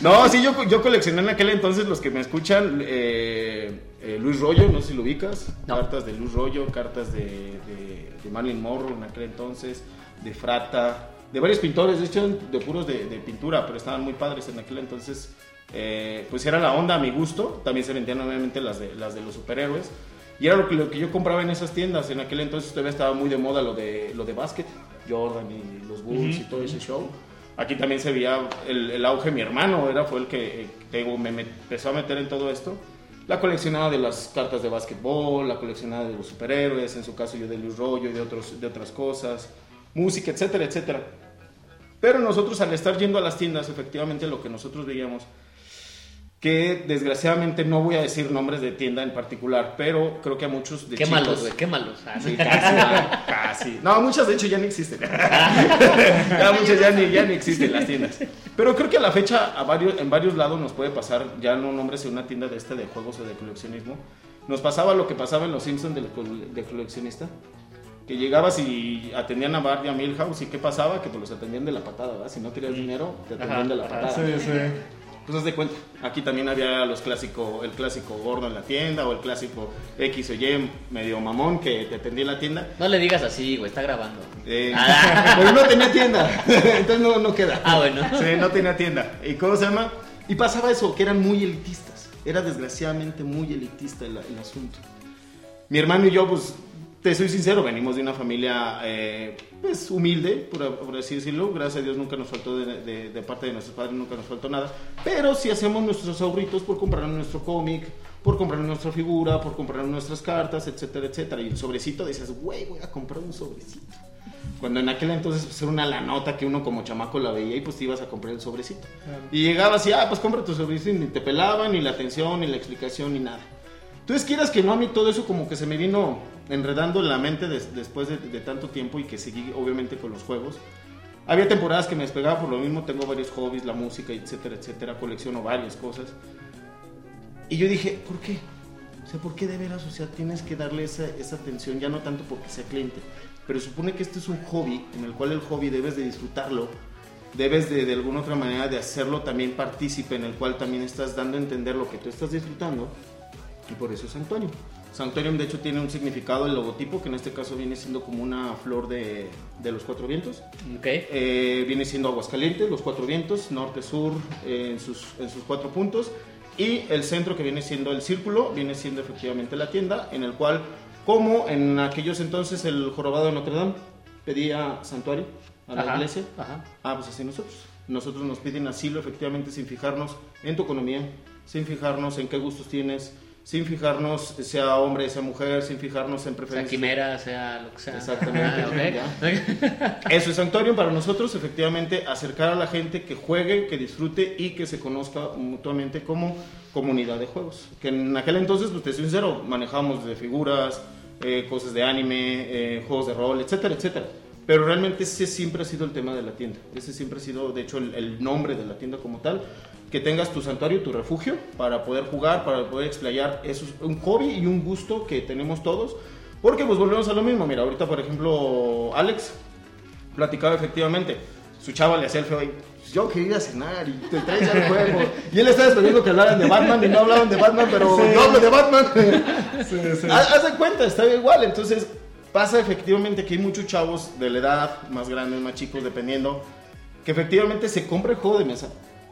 No, sí, yo, yo coleccioné en aquel entonces los que me escuchan. eh, eh, Luis Rollo, no sé si lo ubicas. No. Cartas de Luis Rollo, cartas de, de, de Marilyn Monroe en aquel entonces, de Frata, de varios pintores, de hecho de puros de, de pintura, pero estaban muy padres en aquel entonces. eh, pues era la onda a mi gusto. También se vendían obviamente las de, las de los superhéroes. Y era lo que, lo que yo compraba en esas tiendas. En aquel entonces todavía estaba muy de moda lo de, lo de básquet, Jordan y los Bulls y todo ese show. Aquí también se veía el, el auge. Mi hermano era, fue el que eh, me empezó a meter en todo esto. La coleccionada de las cartas de básquetbol, la coleccionada de los superhéroes, en su caso yo de Luis Rollo y de, otros, de otras cosas, música, etcétera, etcétera. Pero nosotros al estar yendo a las tiendas, efectivamente lo que nosotros veíamos que desgraciadamente no voy a decir nombres de tienda en particular, pero creo que a muchos de Qué chicos... malos, qué malos. Ah, Sí, casi, casi. No, muchas de hecho ya ni existen. ya muchas ya ni, ya ni existen las tiendas. Pero creo que a la fecha a varios, en varios lados nos puede pasar, ya no nombres en una tienda de este de juegos o de coleccionismo, nos pasaba lo que pasaba en los Simpsons de, col- de coleccionista. Que llegabas y atendían a Bart y a Milhouse y ¿qué pasaba? Que pues los atendían de la patada, ¿verdad? Si no tenías dinero, te atendían Ajá, de la ajá. patada. Sí, sí. Pues haz de cuenta, aquí también había los clásico, el clásico gordo en la tienda o el clásico X o Y medio mamón que te atendía en la tienda. No le digas así, güey, está grabando. Eh, Ah. pero no tenía tienda, entonces no, no queda. Ah, bueno. Sí, no tenía tienda. ¿Y cómo se llama? Y pasaba eso, que eran muy elitistas. Era desgraciadamente muy elitista el, el asunto. Mi hermano y yo, pues, te soy sincero, venimos de una familia, eh, pues, humilde, por, por así decirlo. Gracias a Dios nunca nos faltó, de, de- de parte de nuestros padres, nunca nos faltó nada. Pero sí hacemos nuestros ahorritos por comprar nuestro cómic, por comprar nuestra figura, por comprar nuestras cartas, etcétera, etcétera. Y el sobrecito decías, güey, voy a comprar un sobrecito. Cuando en aquel entonces pues, era una la nota que uno como chamaco la veía y pues te ibas a comprar el sobrecito. Y llegabas y, ah, pues compra tu sobrecito y ni te pelaban, ni la atención, ni la explicación, ni nada. Entonces quieras que no, a mí todo eso como que se me vino enredando en la mente des- después de, de tanto tiempo y que seguí obviamente con los juegos. Había temporadas que me despegaba por lo mismo, tengo varios hobbies, la música, etcétera, etcétera, colecciono varias cosas. Y yo dije, ¿por qué? O sea, ¿por qué de veras? O sea, tienes que darle esa, esa atención, ya no tanto porque sea cliente, pero supone que este es un hobby en el cual el hobby debes de disfrutarlo, debes de, de alguna otra manera de hacerlo también partícipe, en el cual también estás dando a entender lo que tú estás disfrutando, y por eso es Santuarium. Santuarium de hecho tiene un significado, el logotipo, que en este caso viene siendo como una flor de, de los cuatro vientos. Ok. Eh, viene siendo Aguascalientes, los cuatro vientos, norte, sur, eh, en, sus, en sus cuatro puntos. Y el centro que viene siendo el círculo, viene siendo efectivamente la tienda, en el cual, como en aquellos entonces el jorobado de Notre Dame pedía santuario a la Ajá, iglesia, Ajá. ah, pues así nosotros. Nosotros nos piden asilo efectivamente sin fijarnos en tu economía, sin fijarnos en qué gustos tienes, sin fijarnos sea hombre, sea mujer, sin fijarnos en Sea preferencias. quimera, sea lo que sea. Exactamente, Ah. Eso es Santuarium para nosotros, efectivamente, acercar a la gente que juegue, que disfrute y que se conozca mutuamente como comunidad de juegos. Que en aquel entonces, pues te soy sincero, manejábamos de figuras, eh, cosas de anime, eh, juegos de rol, etcétera, etcétera. Pero realmente ese siempre ha sido el tema de la tienda. Ese siempre ha sido, de hecho, el, el nombre de la tienda como tal. Que tengas tu santuario, tu refugio, para poder jugar, para poder explayar. Eso es un hobby y un gusto que tenemos todos. Porque pues volvemos a lo mismo. Mira, ahorita, por ejemplo, Alex platicaba efectivamente. Su chava le hacía el feo y "Pues, yo quería ir a cenar y te traes ya el juego. Y él estaba esperando que hablaran de Batman y no hablaban de Batman, pero yo hablo de Batman. Sí, sí. Haz de cuenta, está igual. Entonces pasa efectivamente que hay muchos chavos de la edad, más grandes, más chicos, dependiendo, que efectivamente se compra el juego de mesa.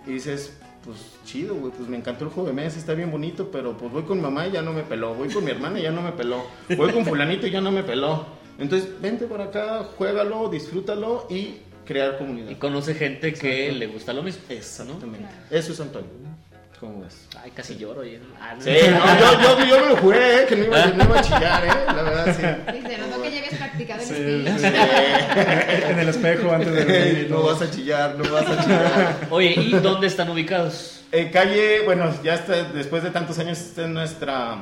Y dices, pues chido, güey, pues me encantó el juego de mesa, está bien bonito, pero pues voy con mamá y ya no me peló, voy con mi hermana y ya no me peló, voy con fulanito y ya no me peló. Entonces, vente por acá, juégalo, disfrútalo y crear comunidad. Y conoce gente que le gusta lo mismo. ¿no? Exactamente. Eso es Antonio. ¿Cómo ves? Ay, casi lloro. oye. Ah, no. Sí, no, yo, yo, yo me lo jugué, ¿eh? que no iba, no iba a chillar, ¿eh? La verdad, sí. Dice, no que habías practicado el Sí, speech. sí. en el espejo antes de venir no vas a chillar, no vas a chillar. Oye, ¿y dónde están ubicados? En calle, bueno, ya está, después de tantos años, esta es nuestra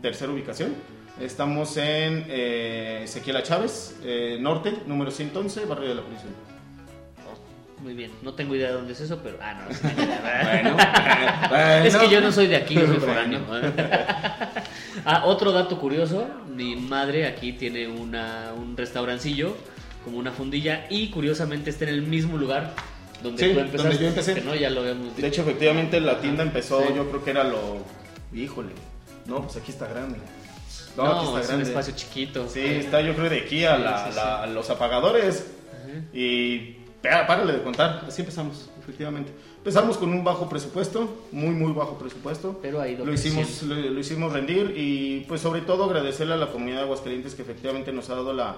tercera ubicación. Estamos en eh, Ezequiela Chávez, eh, norte, número 111, barrio de la prisión. Muy bien, no tengo idea de dónde es eso, pero. Ah, no. Bueno, Es que bueno. yo no soy de aquí, yo soy Bueno. foráneo. ah, otro dato curioso: mi madre aquí tiene una, un restaurancillo, como una fundilla, y curiosamente está en el mismo lugar donde Sí, tú empezaste. donde yo empecé. que no, ya lo habíamos De hecho, efectivamente, la tienda empezó, Sí. yo creo que era lo... Híjole, no, pues aquí está grande. No, no, aquí está es un grande. espacio chiquito. Sí, está yo creo de aquí a, Sí, la- sí, sí. la- a los apagadores. Ajá. Y párale de contar, así empezamos, efectivamente. Empezamos con un bajo presupuesto, muy, muy bajo presupuesto. Pero ido Lo hicimos, lo, lo hicimos rendir y pues sobre todo agradecerle a la comunidad de Aguascalientes que efectivamente nos ha dado la,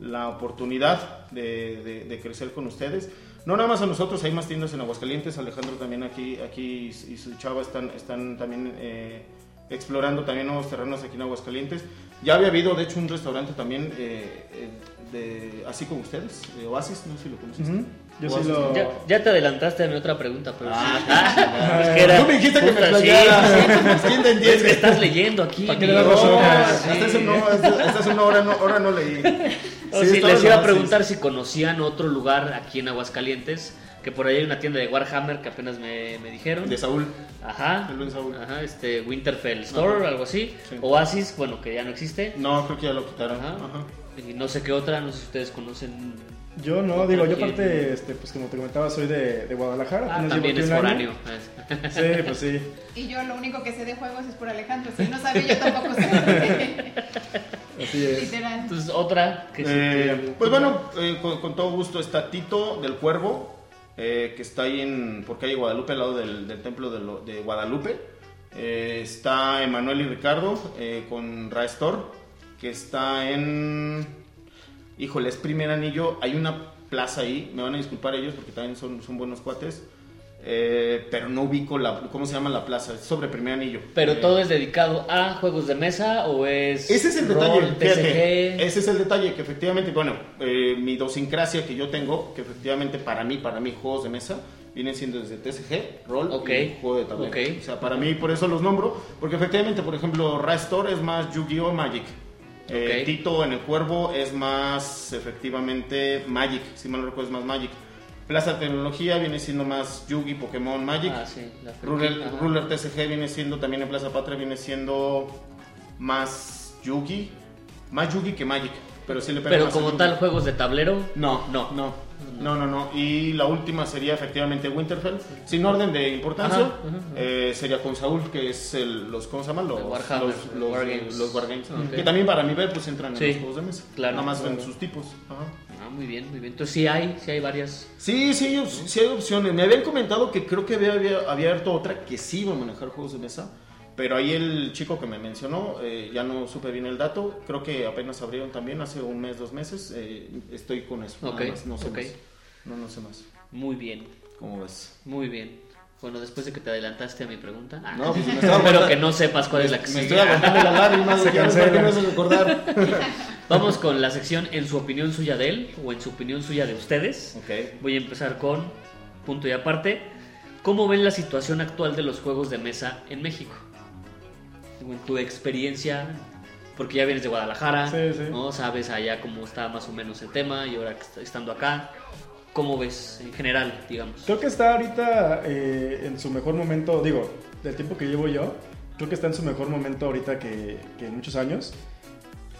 la oportunidad de, de- de crecer con ustedes. No nada más a nosotros, hay más tiendas en Aguascalientes, Alejandro también aquí, aquí y su chava están, están también eh, explorando también nuevos terrenos aquí en Aguascalientes. Ya había habido, de hecho, un restaurante también eh, eh, de así como ustedes, de Oasis, no sé si lo conociste. Ujú. Yo sí lo... Ya, ya te adelantaste a mi otra pregunta, pero Ah. sí. Ah, es que era Tú me dijiste que me justo así. playara. ¿Quién te Es que entiende? estás leyendo aquí. ¿Para qué le das No, hojas? hasta Sí. hasta hasta eso no, ahora no, ahora no leí. Oh, Sí, sí, les iba a preguntar si conocían otro lugar aquí en Aguascalientes, que por ahí hay una tienda de Warhammer que apenas me, me dijeron. De Saúl. Ajá, El buen Saúl. ajá, este Winterfell Store, Ajá. algo así. Sí. Oasis, bueno, que ya no existe. No, creo que ya lo quitaron. Ajá. Ajá. Y no sé qué otra, no sé si ustedes conocen. Yo no, digo, yo aparte, este, pues como te comentaba, soy de, de Guadalajara. Ah, también es año. foráneo. Sí, pues sí. Y yo lo único que sé de juegos es por Alejandro. Si no sabe, yo tampoco sé. Así es. Literal. Entonces, otra que sí Eh, que- pues bueno, eh, con, con todo gusto está Tito del Cuervo, eh, que está ahí en, por calle Guadalupe, al lado del, del templo de, lo- de Guadalupe. Eh, está Emanuel y Ricardo eh, con Raestor, que está en... Híjole, es primer anillo. Hay una plaza ahí, me van a disculpar ellos porque también son, son buenos cuates. eh, pero no ubico la, cómo se llama la plaza, es sobre primer anillo. Pero Eh, todo es dedicado a juegos de mesa o es. Ese es el rol, detalle, fíjate, TCG? ese es el detalle, que efectivamente, bueno, eh, mi idiosincrasia que yo tengo, que efectivamente para mí, para mí, juegos de mesa, vienen siendo desde TSG, rol Ok, y juego de tablero. ok. O sea, para mí, por eso los nombro, porque efectivamente, por ejemplo, Rastor es más Yu-Gi-Oh! Magic. Eh. Tito en el Cuervo es más, efectivamente, Magic, si mal no recuerdo, es más Magic. Plaza Tecnología viene siendo más Yugi, Pokémon, Magic. Ah, sí, la Ruler. Ruler TCG viene siendo también en Plaza Patria, viene siendo más Yugi, más Yugi que Magic, pero sí le pega Pero más como tal, juegos de tablero. No, No. no, no, no, no. Y la última sería efectivamente Winterfell, sin orden de importancia, Ajá, ajá, ajá. eh, sería con Saúl, que es el, los, ¿cómo se llaman? Los Warhammer, los, los, Wargames. los Wargames. Ok. Que también para mi ver, pues entran Sí, en los juegos de mesa. claro. Nada más en sus tipos. Ah, muy bien, muy bien. Entonces sí hay, sí hay varias. Sí, sí, sí hay opciones. Me habían comentado que creo que había, había abierto otra que sí iba a manejar juegos de mesa. Pero ahí el chico que me mencionó, eh, ya no supe bien el dato. Creo que apenas abrieron también hace un mes, dos meses. Eh, estoy con eso. nada Ok, más, no sé ok. más. No, no sé más. Muy bien, ¿Cómo ves? muy bien. Bueno, después de que te adelantaste a mi pregunta. Ah, No, pues me estaba espero que no sepas cuál es la que Me estoy aguantando la lágrima. Se ya no hace recordar. Vamos con la sección en su opinión suya de él o en su opinión suya de ustedes. ok. Voy a empezar con punto y aparte. ¿Cómo ven la situación actual de los juegos de mesa en México? En tu experiencia, porque ya vienes de Guadalajara, Sí, sí. ¿no? Sabes allá cómo está más o menos el tema y ahora estando acá, ¿cómo ves en general, digamos? Creo que está ahorita eh, en su mejor momento, digo, del tiempo que llevo yo, creo que está en su mejor momento ahorita que, que en muchos años.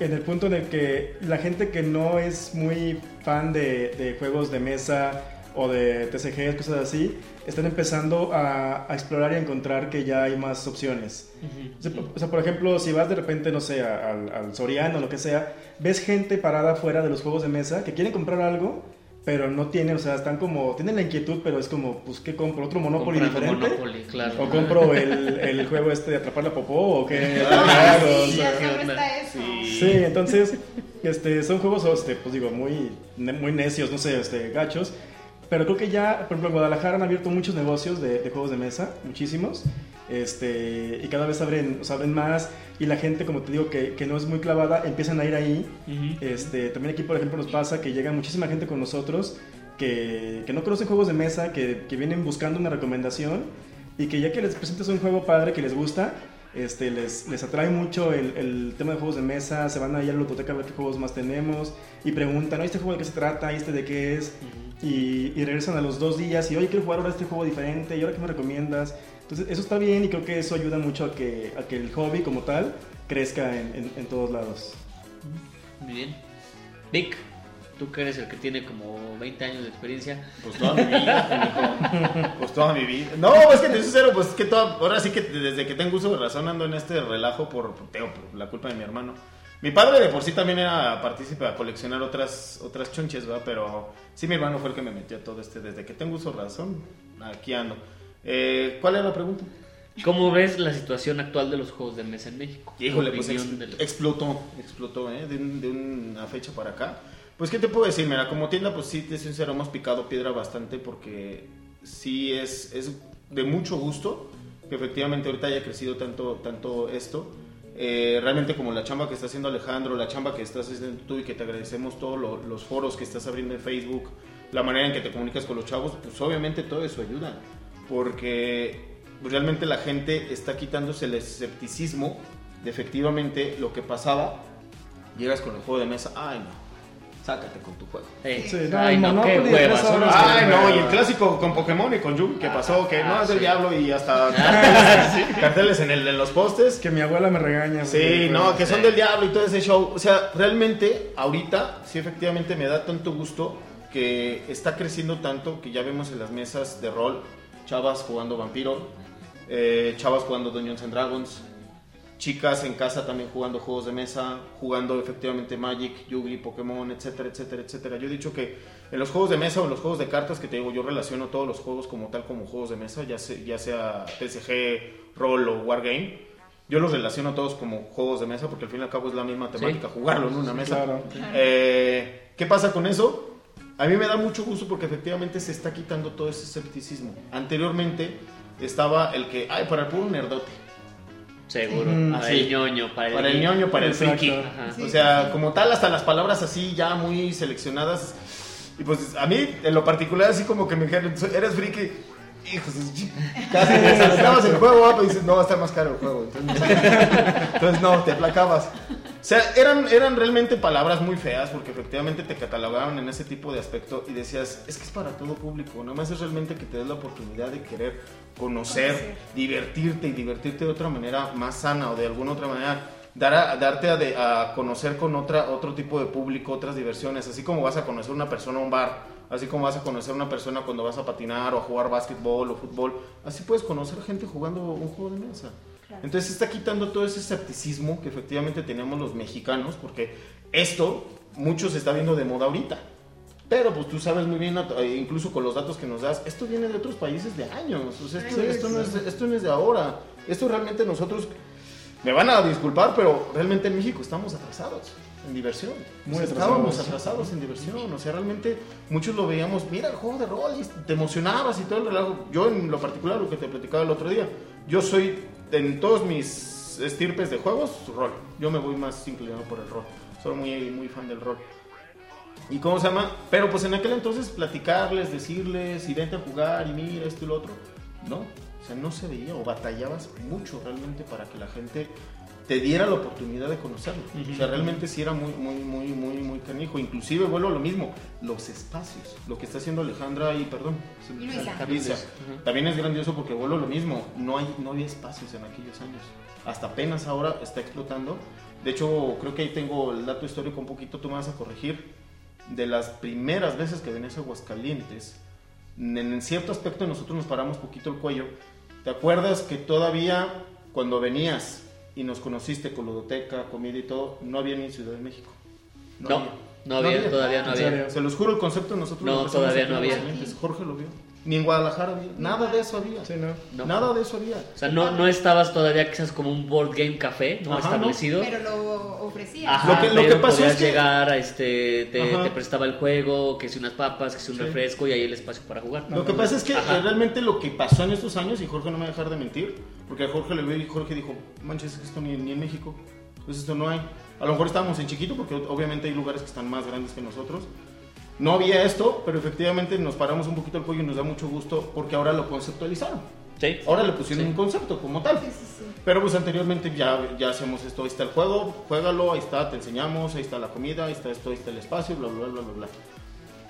En el punto en el que la gente que no es muy fan de, de juegos de mesa o de TCG, cosas así, están empezando a, a explorar y a encontrar que ya hay más opciones. O sea, por- o sea, por ejemplo, si vas de repente, no sé, al, al Soriano o lo que sea, ves gente parada fuera de los juegos de mesa que quieren comprar algo, pero no tienen, o sea, están como, tienen la inquietud, pero es como, pues, ¿qué compro? ¿Otro Monopoly Comprando diferente? Monopoly, claro. ¿O compro el, el juego este de atrapar la popó? ¿O qué? Claro, o sí, sea, ya está eso. Sí. Sí, entonces, este, son juegos, este, pues digo, muy, muy necios, no sé, este, gachos. Pero creo que ya, por ejemplo, en Guadalajara han abierto muchos negocios de, de juegos de mesa, muchísimos. Este, y cada vez abren, o sea, abren más. Y la gente, como te digo, que, que no es muy clavada, empiezan a ir ahí. Ujú. Este, también aquí, por ejemplo, nos pasa que llega muchísima gente con nosotros que, que no conocen juegos de mesa, que, que vienen buscando una recomendación y que ya que les presentas un juego padre que les gusta, este, les, les atrae mucho el, el tema de juegos de mesa, se van ahí a la biblioteca a ver qué juegos más tenemos y preguntan. ¿este juego de qué se trata? ¿Y este de qué es? y, y regresan a los dos días y, oye, quiero jugar ahora este juego diferente, ¿y ahora qué me recomiendas? Entonces, eso está bien y creo que eso ayuda mucho a que, a que el hobby como tal crezca en, en- en todos lados. Muy bien. Vic, tú que eres el que tiene como 20 años de experiencia. Pues toda mi vida. Pues toda mi vida. No, es que te soy sincero, pues es que toda, ahora sí que desde que tengo uso de razón ando en este relajo por, teo, por la culpa de mi hermano. Mi padre de por sí también era partícipe a coleccionar otras, otras chunches, ¿verdad? Pero sí mi hermano fue el que me metió a todo este. Desde que tengo uso de razón, aquí ando. Eh, ¿Cuál era la pregunta? ¿Cómo ves la situación actual de los juegos de mesa en México? Híjole, pues ex- explotó, explotó, ¿eh? De, un- de una fecha para acá. Pues, ¿qué te puedo decir? Mira, como tienda, pues sí, te sincero, hemos picado piedra bastante porque sí es, es de mucho gusto que efectivamente ahorita haya crecido tanto, tanto esto. eh, realmente como la chamba que está haciendo Alejandro, la chamba que estás haciendo tú y que te agradecemos todos lo- los foros que estás abriendo en Facebook, la manera en que te comunicas con los chavos, pues obviamente todo eso ayuda. Porque realmente la gente está quitándose el escepticismo de efectivamente lo que pasaba. Llegas con el juego de mesa, ay no, sácate con tu juego. Eh, Sí, no, ay, no, qué hueva. son Ay, no, y el clásico con Pokémon y con Yugi, que pasó, que no ah, es del sí. diablo y hasta carteles, carteles en, el, en los postes. Que mi abuela me regaña. Sí, güey, no, pues. que son del diablo y todo ese show. O sea, realmente, ahorita, sí, efectivamente, me da tanto gusto que está creciendo tanto que ya vemos en las mesas de rol chavas jugando Vampiro, eh, chavas jugando Dungeons and Dragons, chicas en casa también jugando juegos de mesa, jugando efectivamente Magic, Yugi, Pokémon, etcétera, etcétera, etcétera. Yo he dicho que en los juegos de mesa o en los juegos de cartas que te digo, yo relaciono todos los juegos como tal como juegos de mesa, ya, se- ya sea TCG, rol o wargame. Yo los relaciono todos como juegos de mesa porque al fin y al cabo es la misma temática, jugarlo en una mesa. Claro. Eh, ¿Qué pasa con eso? A mí me da mucho gusto porque efectivamente se está quitando todo ese escepticismo. Anteriormente estaba el que, ay, para el puro nerdote. Seguro. Mm, para sí. el ñoño, para el, Para el ñoño, para el friki. Ajá. Sí, o sea, sí, como tal, hasta las palabras así ya muy seleccionadas. Y pues a mí, en lo particular, así como que me dijeron, eres friki. Hijos Casi te estabas el juego, y dices, no, va a estar más caro el juego. Entonces, entonces, no, te aplacabas. O sea, eran, eran realmente palabras muy feas porque efectivamente te catalogaban en ese tipo de aspecto y decías, es que es para todo público, nada más es realmente que te des la oportunidad de querer conocer, Conocer. divertirte y divertirte de otra manera más sana o de alguna otra manera dar a- darte a, de- a conocer con otra, otro tipo de público, otras diversiones, así como vas a conocer una persona a un bar, así como vas a conocer una persona cuando vas a patinar o a jugar básquetbol o fútbol, así puedes conocer gente jugando un juego de mesa. Entonces está quitando todo ese escepticismo que efectivamente teníamos los mexicanos, porque esto mucho se está viendo de moda ahorita. Pero pues tú sabes muy bien, eh, incluso con los datos que nos das, esto viene de otros países de años. O sea, esto, esto no, es, esto no es de ahora. Esto realmente nosotros, me van a disculpar, pero realmente en México estamos atrasados en diversión. Muy atrasados. Estábamos atrasados en diversión. O sea, realmente muchos lo veíamos, mira el juego de rol, y te emocionabas y todo el relajo. Yo en lo particular, lo que te platicaba el otro día, yo soy en todos mis estirpes de juegos, rol. Yo me voy más inclinado por el rol. Soy muy, muy fan del rol. ¿Y cómo se llama? Pero pues en aquel entonces platicarles, decirles, y vente a jugar, y mira esto y lo otro. No, o sea, no se veía o batallabas mucho realmente para que la gente te diera la oportunidad de conocerlo. O sea, realmente sí era muy, muy, muy, muy, muy canijo. Inclusive vuelvo a lo mismo, los espacios. Lo que está haciendo Alejandra y, perdón, Luisa. Luisa. Ujú. También es grandioso porque vuelvo a lo mismo. No, hay, no había espacios en aquellos años. Hasta apenas ahora está explotando. De hecho, creo que ahí tengo el dato histórico un poquito, tú me vas a corregir. De las primeras veces que venías a Aguascalientes, en, en cierto aspecto nosotros nos paramos poquito el cuello. ¿Te acuerdas que todavía cuando venías y nos conociste con ludoteca, comida y todo, no había ni en Ciudad de México? No, no había, todavía no ¿En había. Se los juro, el concepto nosotros No, todavía no había. Jorge lo vio. Ni en Guadalajara había. Nada de eso había. Sí, ¿no? No. Nada de eso había. O sea, no, no estabas todavía quizás como un board game café, ¿no? Ajá, Establecido. Pero lo ofrecía. Ajá, Lo que- lo pero que pasó podías es que- llegar a este, te, te prestaba el juego, que si unas papas, que si un Sí. refresco y ahí el espacio para jugar. Lo que pasa es que Ajá. realmente lo que pasó en estos años, y Jorge no me va a dejar de mentir, porque a Jorge le vio y Jorge dijo, manches, es que esto ni, ni en México, pues esto no hay. A lo mejor estábamos en chiquito, porque obviamente hay lugares que están más grandes que nosotros. No había esto, pero efectivamente nos paramos un poquito el cuello y nos da mucho gusto porque ahora lo conceptualizaron. Sí. Ahora le pusieron Sí. un concepto como tal. Sí, sí, sí. Pero pues anteriormente ya, ya hacemos esto, ahí está el juego, juégalo, ahí está, te enseñamos, ahí está la comida, ahí está esto, ahí está el espacio, bla, bla, bla, bla, bla.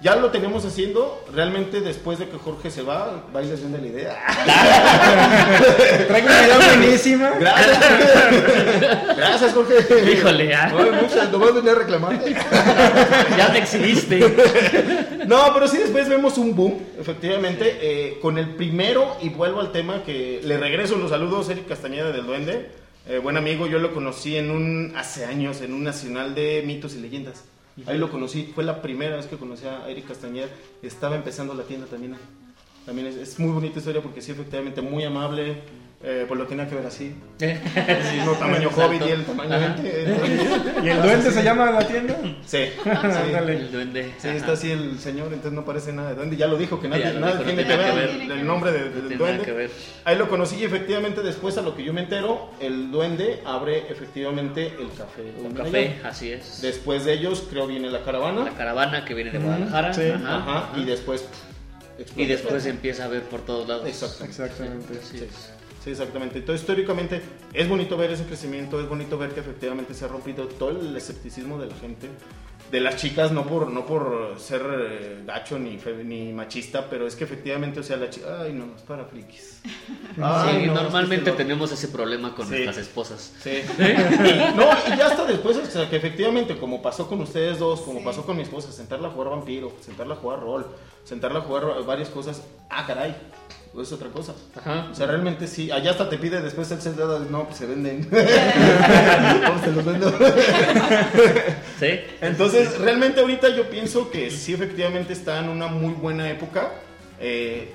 Ya lo tenemos haciendo, realmente después de que Jorge se va, vais haciendo la idea. Traigo una idea buenísima. Gracias, Jorge. Gracias, Jorge. Híjole, ah. No, muchas, nomás venía a reclamarte. ya te exhibiste. No, pero sí después vemos un boom, efectivamente, eh, con el primero, y vuelvo al tema que le regreso los saludos, Eric Castañeda del Duende, eh, buen amigo, yo lo conocí en un, hace años, en un nacional de mitos y leyendas. Ahí lo conocí, fue la primera vez que conocí a Eric Castañeda, estaba empezando la tienda también. También es, es muy bonita historia porque sí, efectivamente, muy amable, eh, pues lo tenía que ver así. Sí, No tamaño exacto. hobbit y el tamaño Ajá. 20. entonces- ¿Y el duende se llama la tienda? Sí, sí. Ándale. El duende. Sí, está así el señor, entonces no parece nada de duende. Ya lo dijo, que nadie, nada dijo, no tiene que ver, que el- ver. el nombre de- No del nada duende. que ver. Ahí lo conocí y efectivamente después a lo que yo me entero, el duende abre efectivamente el café. Un también café, así es. Después de ellos creo viene la caravana. La caravana que viene de Guadalajara. sí. ajá, Ajá, ajá. y después Y después todo. empieza a ver por todos lados. Exacto. Exactamente. Así es. Sí, exactamente. Entonces, históricamente, es bonito ver ese crecimiento, es bonito ver que efectivamente se ha rompido todo el escepticismo de la gente, de las chicas, no por, no por ser eh, gacho ni, fe- ni machista, pero es que efectivamente, o sea, la chica, ay, no, es para frikis. Ay, sí, no, es que normalmente este lo- tenemos ese problema con Sí. nuestras esposas. Sí. No, y ya hasta después, o sea, que efectivamente, como pasó con ustedes dos, como Sí. pasó con mi esposa, sentarla a jugar vampiro, sentarla a jugar rol, sentarla a jugar varias cosas, ah, caray, es otra cosa. Ajá. O sea, realmente sí. Allá hasta te pide después el set de no, pues se venden. ¿Cómo se los vendo? ¿Sí? Entonces, realmente ahorita yo pienso que sí, efectivamente está en una muy buena época. Eh,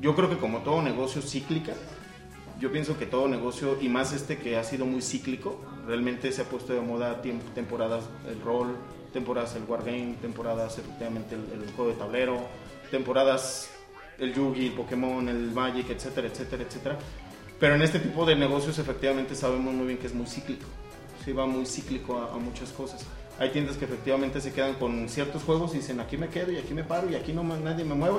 yo creo que como todo negocio cíclica, yo pienso que todo negocio, y más este que ha sido muy cíclico, realmente se ha puesto de moda temporadas el rol, temporadas el wargame, temporadas efectivamente el, el juego de tablero, temporadas el Yugi, el Pokémon, el Magic, etcétera, etcétera, etcétera. Pero en este tipo de negocios efectivamente sabemos muy bien que es muy cíclico. Sí, va muy cíclico a, muchas cosas. Hay tiendas que efectivamente se quedan con ciertos juegos y dicen aquí me quedo y aquí me paro y aquí no nadie me mueve.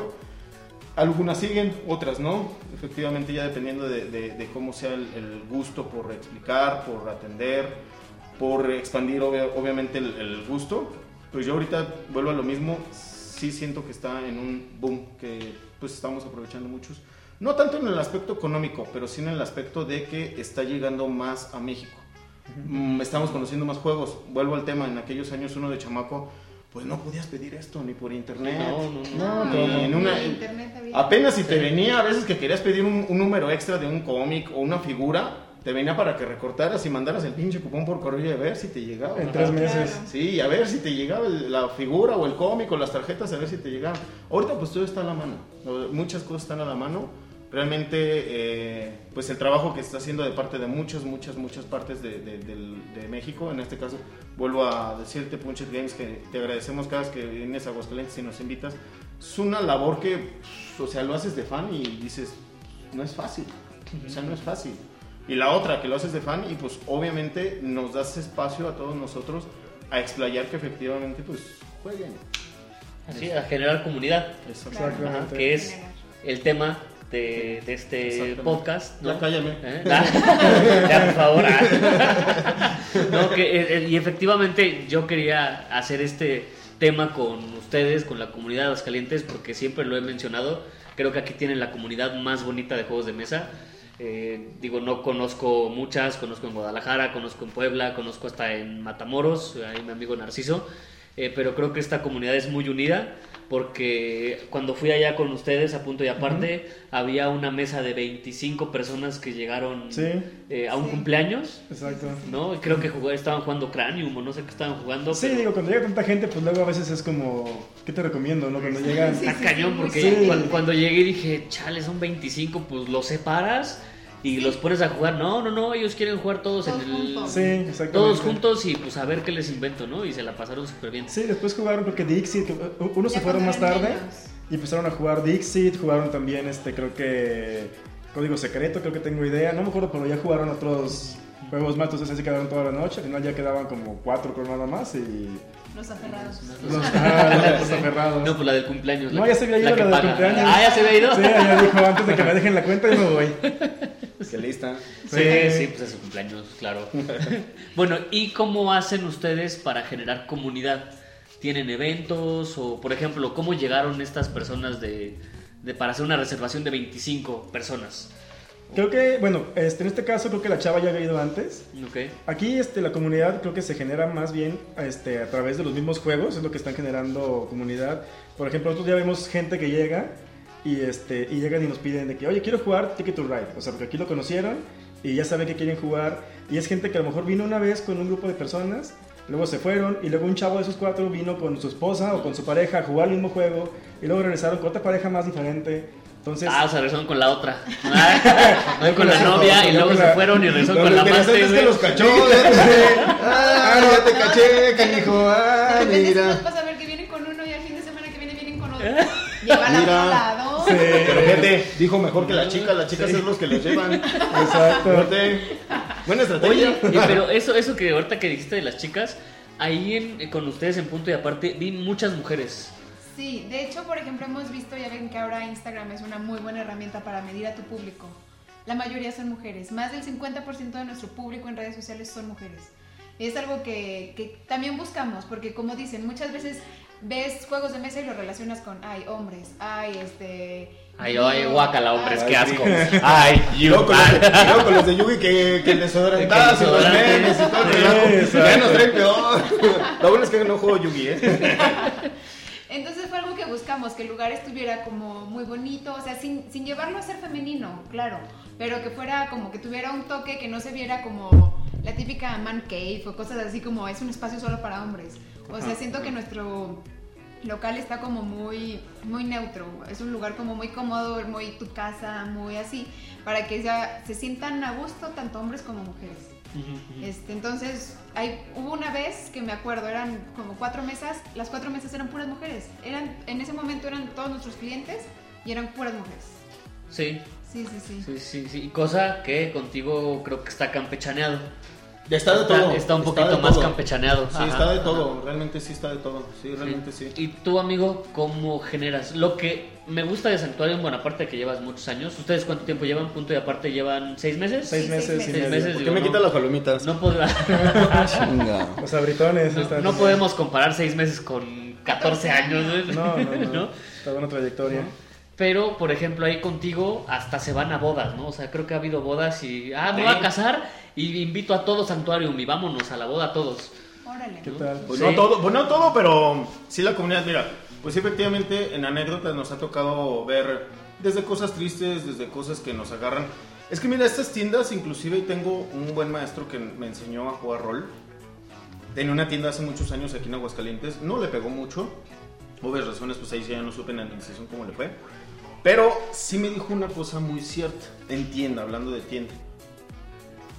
Algunas siguen, otras no. Efectivamente ya dependiendo de, cómo sea el, gusto por explicar, por atender, por expandir obvia- obviamente el, gusto. Pues yo ahorita vuelvo a lo mismo. Sí siento que está en un boom que pues estamos aprovechando muchos. No tanto en el aspecto económico, pero sí en el aspecto de que está llegando más a México. Mm, estamos conociendo más juegos. Vuelvo al tema, en aquellos años uno de chamaco, pues no podías pedir esto ni por internet. No, no, no. ni No, en una, internet apenas si te venía a veces que querías pedir un, un número extra de un cómic o una figura, te venía para que recortaras y mandaras el pinche cupón por correo y a ver si te llegaba. En tres meses. Claro. Sí, a ver si te llegaba la figura o el cómic o las tarjetas, a ver si te llegaban. Ahorita pues todo está a la mano, muchas cosas están a la mano. Realmente, eh, pues el trabajo que está haciendo de parte de muchas, muchas, muchas partes de, de- del- de México, en este caso, vuelvo a decirte, Punchet Games, que te agradecemos cada vez que vienes a Aguascalientes y nos invitas. Es una labor que, o sea, lo haces de fan y dices, no es fácil, o sea, no es fácil. Y la otra, que lo haces de fan y pues obviamente nos das espacio a todos nosotros a explayar que efectivamente pues jueguen. Así, a generar comunidad. Exactamente. Ajá, que es el tema de, de este podcast. ¿no? Ya cállame. ¿Eh? Ya, por favor. No, que, eh, eh, y efectivamente yo quería hacer este tema con ustedes, con la comunidad de Aguascalientes, porque siempre lo he mencionado. Creo que aquí tienen la comunidad más bonita de juegos de mesa. Eh, digo, no conozco muchas, conozco en Guadalajara, conozco en Puebla, conozco hasta en Matamoros, ahí mi amigo Narciso, eh, pero creo que esta comunidad es muy unida porque cuando fui allá con ustedes a punto y aparte había una mesa de 25 personas que llegaron Sí. eh, a un Sí. cumpleaños, Exacto. ¿no? Y Creo que jugó- estaban jugando Cranium o no sé qué estaban jugando. Sí, pero digo, cuando llega tanta gente, pues luego a veces es como, ¿qué te recomiendo, no? Cuando llegan... Sí, Está sí, cañón sí, porque sí. cuando, cuando llegué dije, chale, son 25, pues los separas y los pones a jugar. No, no, no, ellos quieren jugar todos, Todos en el... juntos. Sí, exactamente. Todos juntos y pues a ver qué les invento, ¿no? Y se la pasaron súper bien. Sí, después jugaron creo que Dixit, unos se fueron más tarde y empezaron a jugar Dixit, jugaron también este creo que Código Secreto, creo que tengo idea, no me acuerdo, pero ya jugaron otros juegos más, entonces así quedaron toda la noche, al final ya quedaban como cuatro con nada más y Los aferrados. los, ah, los aferrados. No, pues la del cumpleaños. No, la ya se había ido que la del paga. cumpleaños. Ah, ya se había ido. Sí, ya dijo, antes de que me dejen la cuenta yo me voy. Que lista. Sí, sí, pues es su cumpleaños, claro. bueno, ¿y cómo hacen ustedes para generar comunidad? ¿Tienen eventos? O, por ejemplo, ¿cómo llegaron estas personas de, de para hacer una reservación de 25 personas? Creo que, bueno, este, en este caso creo que la chava ya había ido antes. ¿Ok? Aquí este, la comunidad creo que se genera más bien este, a través de los mismos juegos, es lo que están generando comunidad. Por ejemplo, nosotros ya vemos gente que llega y, este, y llegan y nos piden de que, oye, quiero jugar Ticket to Ride. O sea, porque aquí lo conocieron y ya saben que quieren jugar. Y es gente que a lo mejor vino una vez con un grupo de personas, luego se fueron y luego un chavo de esos cuatro vino con su esposa o con su pareja a jugar el mismo juego y luego regresaron con otra pareja más diferente. Entonces, Ah, o sea, regresaron con la otra. Ah, con la novia y luego se fueron y regresaron con la amante. es que los cachó. Ah, ya te caché, canijo. Ah, mira. pasa a ver que vienen con uno y al fin de semana que viene vienen con otro. Llevan a Mira. otro lado. Sí. Pero fíjate, dijo mejor que la chica, las chicas es los que los llevan. exacto. Fíjate. Buena estrategia. Oye, pero eso, eso que ahorita que dijiste de las chicas, ahí en- con ustedes en punto y aparte vi muchas mujeres. Sí, de hecho, por ejemplo, hemos visto, ya ven que ahora Instagram es una muy buena herramienta para medir a tu público. La mayoría son mujeres, más del 50% de nuestro público en redes sociales son mujeres. Es algo que, que también buscamos, porque como dicen, muchas veces ves juegos de mesa y lo relacionas con, ay, hombres, ay, este... Ay, ay, guácala, hombres, ay, qué asco. sí. Ay, Y you. luego con, los de, y luego con los de Yugi que, que el desodorantazo y los memes y todo el Sí, relajo. exacto. Ya nos traen peor. Lo bueno es que no juego Yugi, ¿eh? Entonces fue algo que buscamos, que el lugar estuviera como muy bonito, o sea, sin, sin llevarlo a ser femenino, claro, pero que fuera como que tuviera un toque que no se viera como la típica man cave o cosas así como es un espacio solo para hombres. O sea, siento que nuestro local está como muy, muy neutro, es un lugar como muy cómodo, muy tu casa, muy así, para que ya se sientan a gusto tanto hombres como mujeres. Este, entonces, hay, hubo una vez que me acuerdo, eran como cuatro mesas, las cuatro mesas eran puras mujeres. Eran, en ese momento eran todos nuestros clientes y eran puras mujeres. Sí, Sí, sí, sí. sí, sí, sí. Cosa que contigo creo que está campechaneado. Está de Está, todo. está un poquito más todo. campechaneado. Sí, Ajá. está de todo. Realmente sí está de todo. Sí, realmente sí. Y tú, amigo, ¿cómo generas? Lo que me gusta de Santuario en Buenaparte, que llevas muchos años. ¿Ustedes cuánto tiempo llevan? Punto y aparte, ¿llevan seis meses? Seis Sí, meses seis y Seis medio. meses. ¿Por qué me no- quitan las palomitas? No, podrá- Chinga. Los abritones. no, están- no podemos comparar seis meses con 14 años. ¿no? No, no. Toda una trayectoria. Pero, por ejemplo, ahí contigo hasta se van a bodas, ¿no? O sea, creo que ha habido bodas y, ah, me voy a casar y invito a todo Santuarium y vámonos a la boda todos. Órale. ¿Qué tal? Pues Sí. no todo, pues no todo, pero sí la comunidad, mira, pues sí, efectivamente en anécdotas nos ha tocado ver desde cosas tristes, desde cosas que nos agarran. Es que mira, estas tiendas, inclusive tengo un buen maestro que me enseñó a jugar rol. Tenía una tienda hace muchos años aquí en Aguascalientes, no le pegó mucho, obvias razones, pues ahí sí ya no supe en la administración cómo le fue. Pero sí me dijo una cosa muy cierta, en tienda, hablando de tienda.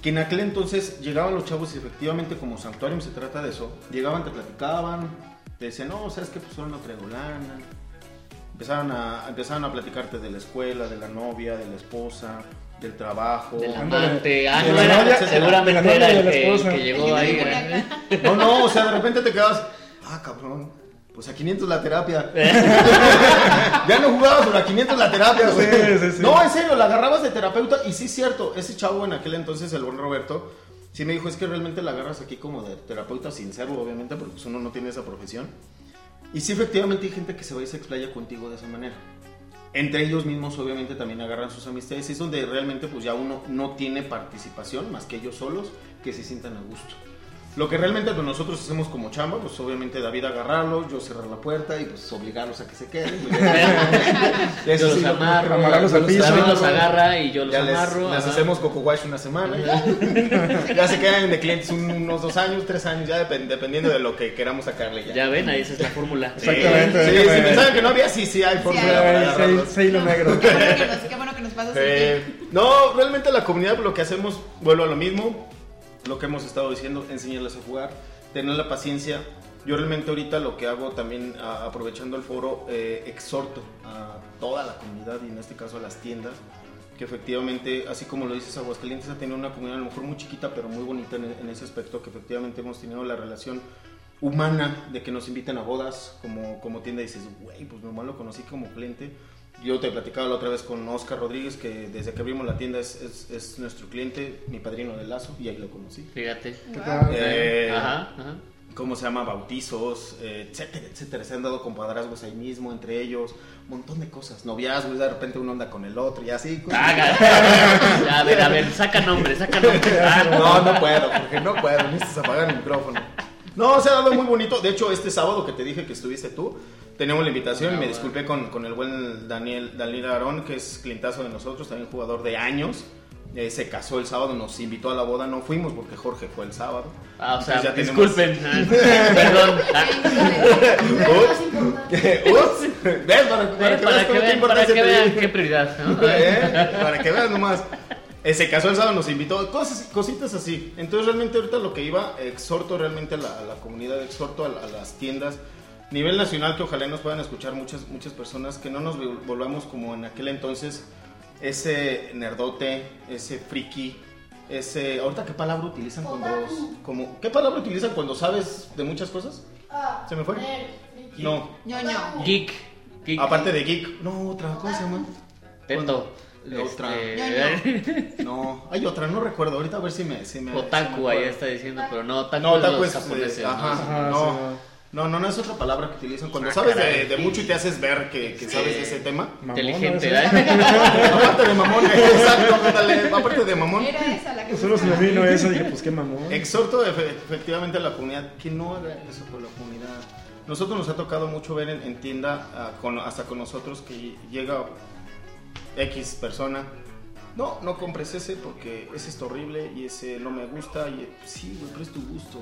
Que en aquel entonces llegaban los chavos y efectivamente como santuario se trata de eso. Llegaban, te platicaban, te decían, no, sabes que pues solo no traigo lana. Empezaron a, empezaron a platicarte de la escuela, de la novia, de la esposa, del trabajo. Del amante. Ah, De no era, novia- seguramente de la novia era y de el la el que llegó El ahí. No, no, o sea, de repente te quedas, ah, cabrón, pues a 500 la terapia. ya no jugabas, pero a 500 la terapia, güey. Sí, sí, sí. No, en serio, la agarrabas de terapeuta y sí es cierto, ese chavo en aquel entonces, el buen Roberto, sí me dijo, es que realmente la agarras aquí como de terapeuta sincero, obviamente, porque pues uno no tiene esa profesión. Y sí, efectivamente hay gente que se va y se explaya contigo de esa manera. Entre ellos mismos, obviamente, también agarran sus amistades. Y es donde realmente, pues ya uno no tiene participación más que ellos solos, que se sientan a gusto. Lo que realmente pues, nosotros hacemos como chamba, pues obviamente David agarrarlos, yo cerrar la puerta y pues obligarlos a que se queden. Yo Eso los sí, lo- amarro, amarrarlos al piso. David los agarra y yo los ya les, amarro. les ajá. hacemos coco wash una semana. Ya, ya se quedan de clientes un- unos dos años, tres años, ya depend- dependiendo de lo que queramos sacarle. Ya, Ya ven, ahí esa es la fórmula. Sí, Exactamente, Sí, déjame- si pensaban que no había, sí, sí hay fórmula hay. para Ay, agarrarlos. ese- ese hilo negro. Qué bueno que nos, qué bueno que nos pasas Eh, no, realmente la comunidad lo que hacemos, vuelvo a lo mismo, lo que hemos estado diciendo, enseñarles a jugar, tener la paciencia. Yo realmente ahorita lo que hago también, a- aprovechando el foro, eh, exhorto a toda la comunidad y en este caso a las tiendas, que efectivamente, así como lo dices, Aguascalientes ha tenido una comunidad a lo mejor muy chiquita, pero muy bonita en, en ese aspecto, que efectivamente hemos tenido la relación humana de que nos inviten a bodas como, como tienda y dices, güey, pues normal lo conocí como cliente. Yo te platicaba la otra vez con Oscar Rodríguez, que desde que abrimos la tienda es, es, es nuestro cliente, mi padrino de lazo, y ahí lo conocí. Fíjate. Wow. tal? Eh, Ajá, ajá. ¿Cómo se llama? Bautizos, eh, etcétera, etcétera. Se han dado compadrazgos ahí mismo, entre ellos, un montón de cosas. Noviazgos, de repente uno anda con el otro y así. cosas. Ah, a ver, a ver, saca nombre, saca nombre. Ah, No, no puedo, porque no puedo, necesitas apagar el micrófono. No, se ha dado muy bonito. De hecho, este sábado que te dije que estuviste tú, tenemos la invitación y me disculpé con, con el buen Daniel, Daniel Arón, que es clientazo de nosotros, también jugador de años. Eh, se casó el sábado, nos invitó a la boda, no fuimos porque Jorge fue el sábado. Ah, o sea, ya tenemos- disculpen. Ah, Perdón. Ah. Para, para que para que vean, para que vean qué prioridad. ¿no? ¿Eh? Para que veas nomás. Eh, se casó el sábado, nos invitó, cosas, cositas así. Entonces realmente ahorita lo que iba, exhorto realmente a la, a la comunidad, exhorto a, a las tiendas, nivel nacional, que ojalá nos puedan escuchar muchas, muchas personas, que no nos vol- volvamos como en aquel entonces, ese nerdote, ese friki, ese... ¿Ahorita qué palabra utilizan cuando... Como, ¿Qué palabra utilizan cuando sabes de muchas cosas? ¿Se me fue? No. ñoño. Geek. Geek. Aparte de geek. No, otra, ¿cómo se llama? Teto. La otra. Este, No, hay otra, no recuerdo. Ahorita a ver si me. Si me si Otaku, me ahí está diciendo, pero no, otaku No, es los es. japoneses. eh, ¿no? ajá, Ajá, no. No, no, no es otra palabra que utilizan. Cuando Ah, sabes de, caray. de mucho y te haces ver que, que sabes de ese tema. Mamón, Inteligente, ¿no? ¿verdad? Aparte de mamón, exacto, ándale, aparte de mamón. Era esa la que Solo se me vino eso y dije, pues qué mamón. Exhorto efe- efectivamente a la comunidad que no haga eso por la comunidad. Nosotros nos ha tocado mucho ver en, en tienda, ah, con- hasta con nosotros, que llega X persona. No, no compres ese porque ese está horrible y ese no me gusta. Y sí, güey, pero es tu gusto.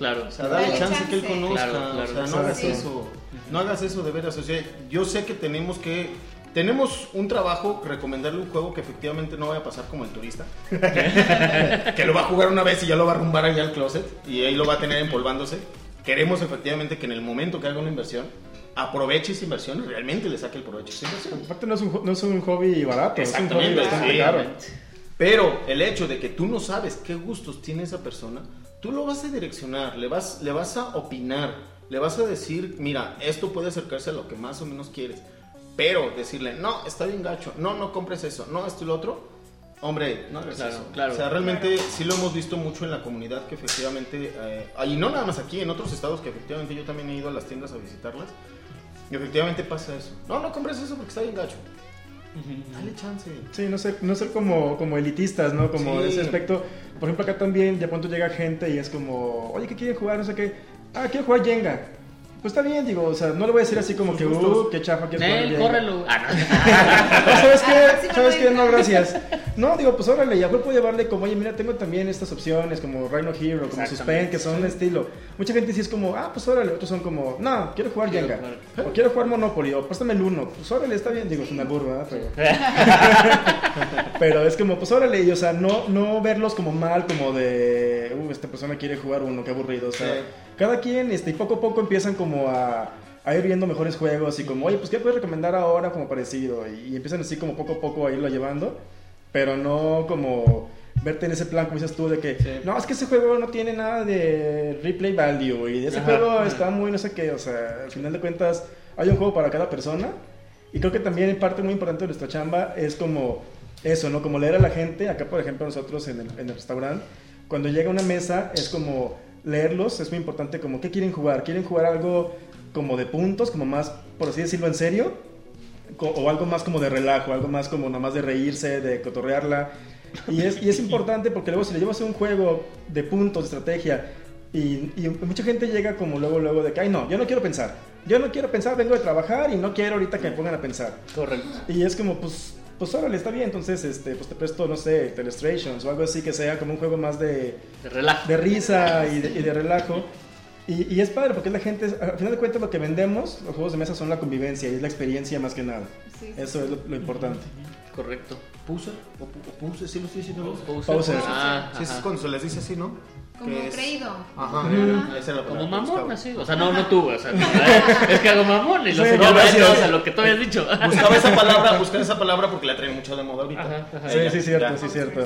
Claro. O sea, dale Dale chance, que él conozca. Claro, claro, o sea, no hagas eso. No hagas eso de veras. O sea, yo sé que tenemos que. Tenemos un trabajo, recomendarle un juego que efectivamente no vaya a pasar como el turista. que lo va a jugar una vez y ya lo va a rumbar allá al closet y ahí lo va a tener empolvándose. Queremos efectivamente que en el momento que haga una inversión, aproveche esa inversión y realmente le saque el provecho a esa inversión. Aparte no es un, no es un hobby barato, es un hobby Exactamente, bastante sí. caro. Pero el hecho de que tú no sabes qué gustos tiene esa persona, tú lo vas a direccionar, le vas, le vas a opinar, le vas a decir, mira, esto puede acercarse a lo que más o menos quieres. Pero decirle, no, está bien gacho, no, no compres eso, no, esto y lo otro, hombre, no Claro, eso. claro. O sea, realmente sí lo hemos visto mucho en la comunidad que efectivamente, eh, y no nada más aquí, en otros estados que efectivamente yo también he ido a las tiendas a visitarlas, y efectivamente pasa eso. No, no compres eso porque está bien gacho. Dale chance. Sí, no ser, no ser como, como elitistas, ¿no? Como Sí. de ese aspecto. Por ejemplo, acá también, de pronto llega gente y es como, oye, ¿qué quieren jugar? No sé qué. Ah, quiero jugar Jenga. Pues está bien, digo, o sea, no le voy a decir así como que, uh, qué chafa, jugar Nel, córrelo. Ah, no. No, ¿Sabes qué? ¿Sabes no qué? No, gracias. No, digo, pues órale, ya puedo llevarle como, oye, mira, tengo también estas opciones como Rhino Hero, como. Suspend, que son de estilo. Mucha gente sí es como, ah, pues órale, otros son como, no, quiero jugar Quiero Jenga. jugar. O quiero jugar Monopoly, o préstame el uno. Pues órale, está bien, digo, es una burra, pero... Pero es como, pues órale, y, o sea, no, no verlos como mal, como de, uh, esta persona quiere jugar uno, qué aburrido. O sea, Sí. Cada quien, este, y poco a poco empiezan como a, a ir viendo mejores juegos y como, oye, pues qué puedes recomendar ahora como parecido. Y, y empiezan así como poco a poco a irlo llevando, pero no como verte en ese plan, como dices tú, de que, Sí. no, es que ese juego no tiene nada de replay value y ese Ajá, juego ajá. está muy no sé qué, o sea, al final de cuentas hay un juego para cada persona y creo que también parte muy importante de nuestra chamba es como eso, ¿no? Como leer a la gente, acá por ejemplo nosotros en el, en el restaurante, cuando llega una mesa es como leerlos, es muy importante como qué quieren jugar, quieren jugar algo como de puntos, como más, por así decirlo, en serio, o algo más como de relajo, algo más como nada más de reírse, de cotorrearla. Y es, y es importante porque luego si le llevas un juego de puntos, de estrategia, y, y mucha gente llega como luego, luego de que, ay no, yo no quiero pensar. Yo no quiero pensar, vengo de trabajar y no quiero ahorita que me pongan a pensar. Correcto. Y es como, pues, pues órale, está bien, entonces, este, pues te presto, no sé, Telestrations o algo así que sea como un juego más de, De relajo. de risa y de, y de relajo. Y, y es padre porque la gente, al final de cuentas lo que vendemos, los juegos de mesa son la convivencia y es la experiencia más que nada. Sí, sí. Eso es lo, lo importante. Correcto. ¿Puser? ¿O, o Puser? ¿Sí lo estoy diciendo? Pauser. Ah, Sí, es cuando se les dice así, ¿no? Como Que es- creído. Ajá. Ujú. Esa era la Como mamón, buscaba. así. O sea, no, no tú, o sea, no, ¿eh? es que hago mamón y lo Sí, sé, no, no, o sea, lo que tú habías dicho. Buscaba esa palabra, buscaba esa palabra porque la traen mucho de moda ahorita. Ajá, ajá. Sí, Ya, sí, cierto, ya. sí, cierto.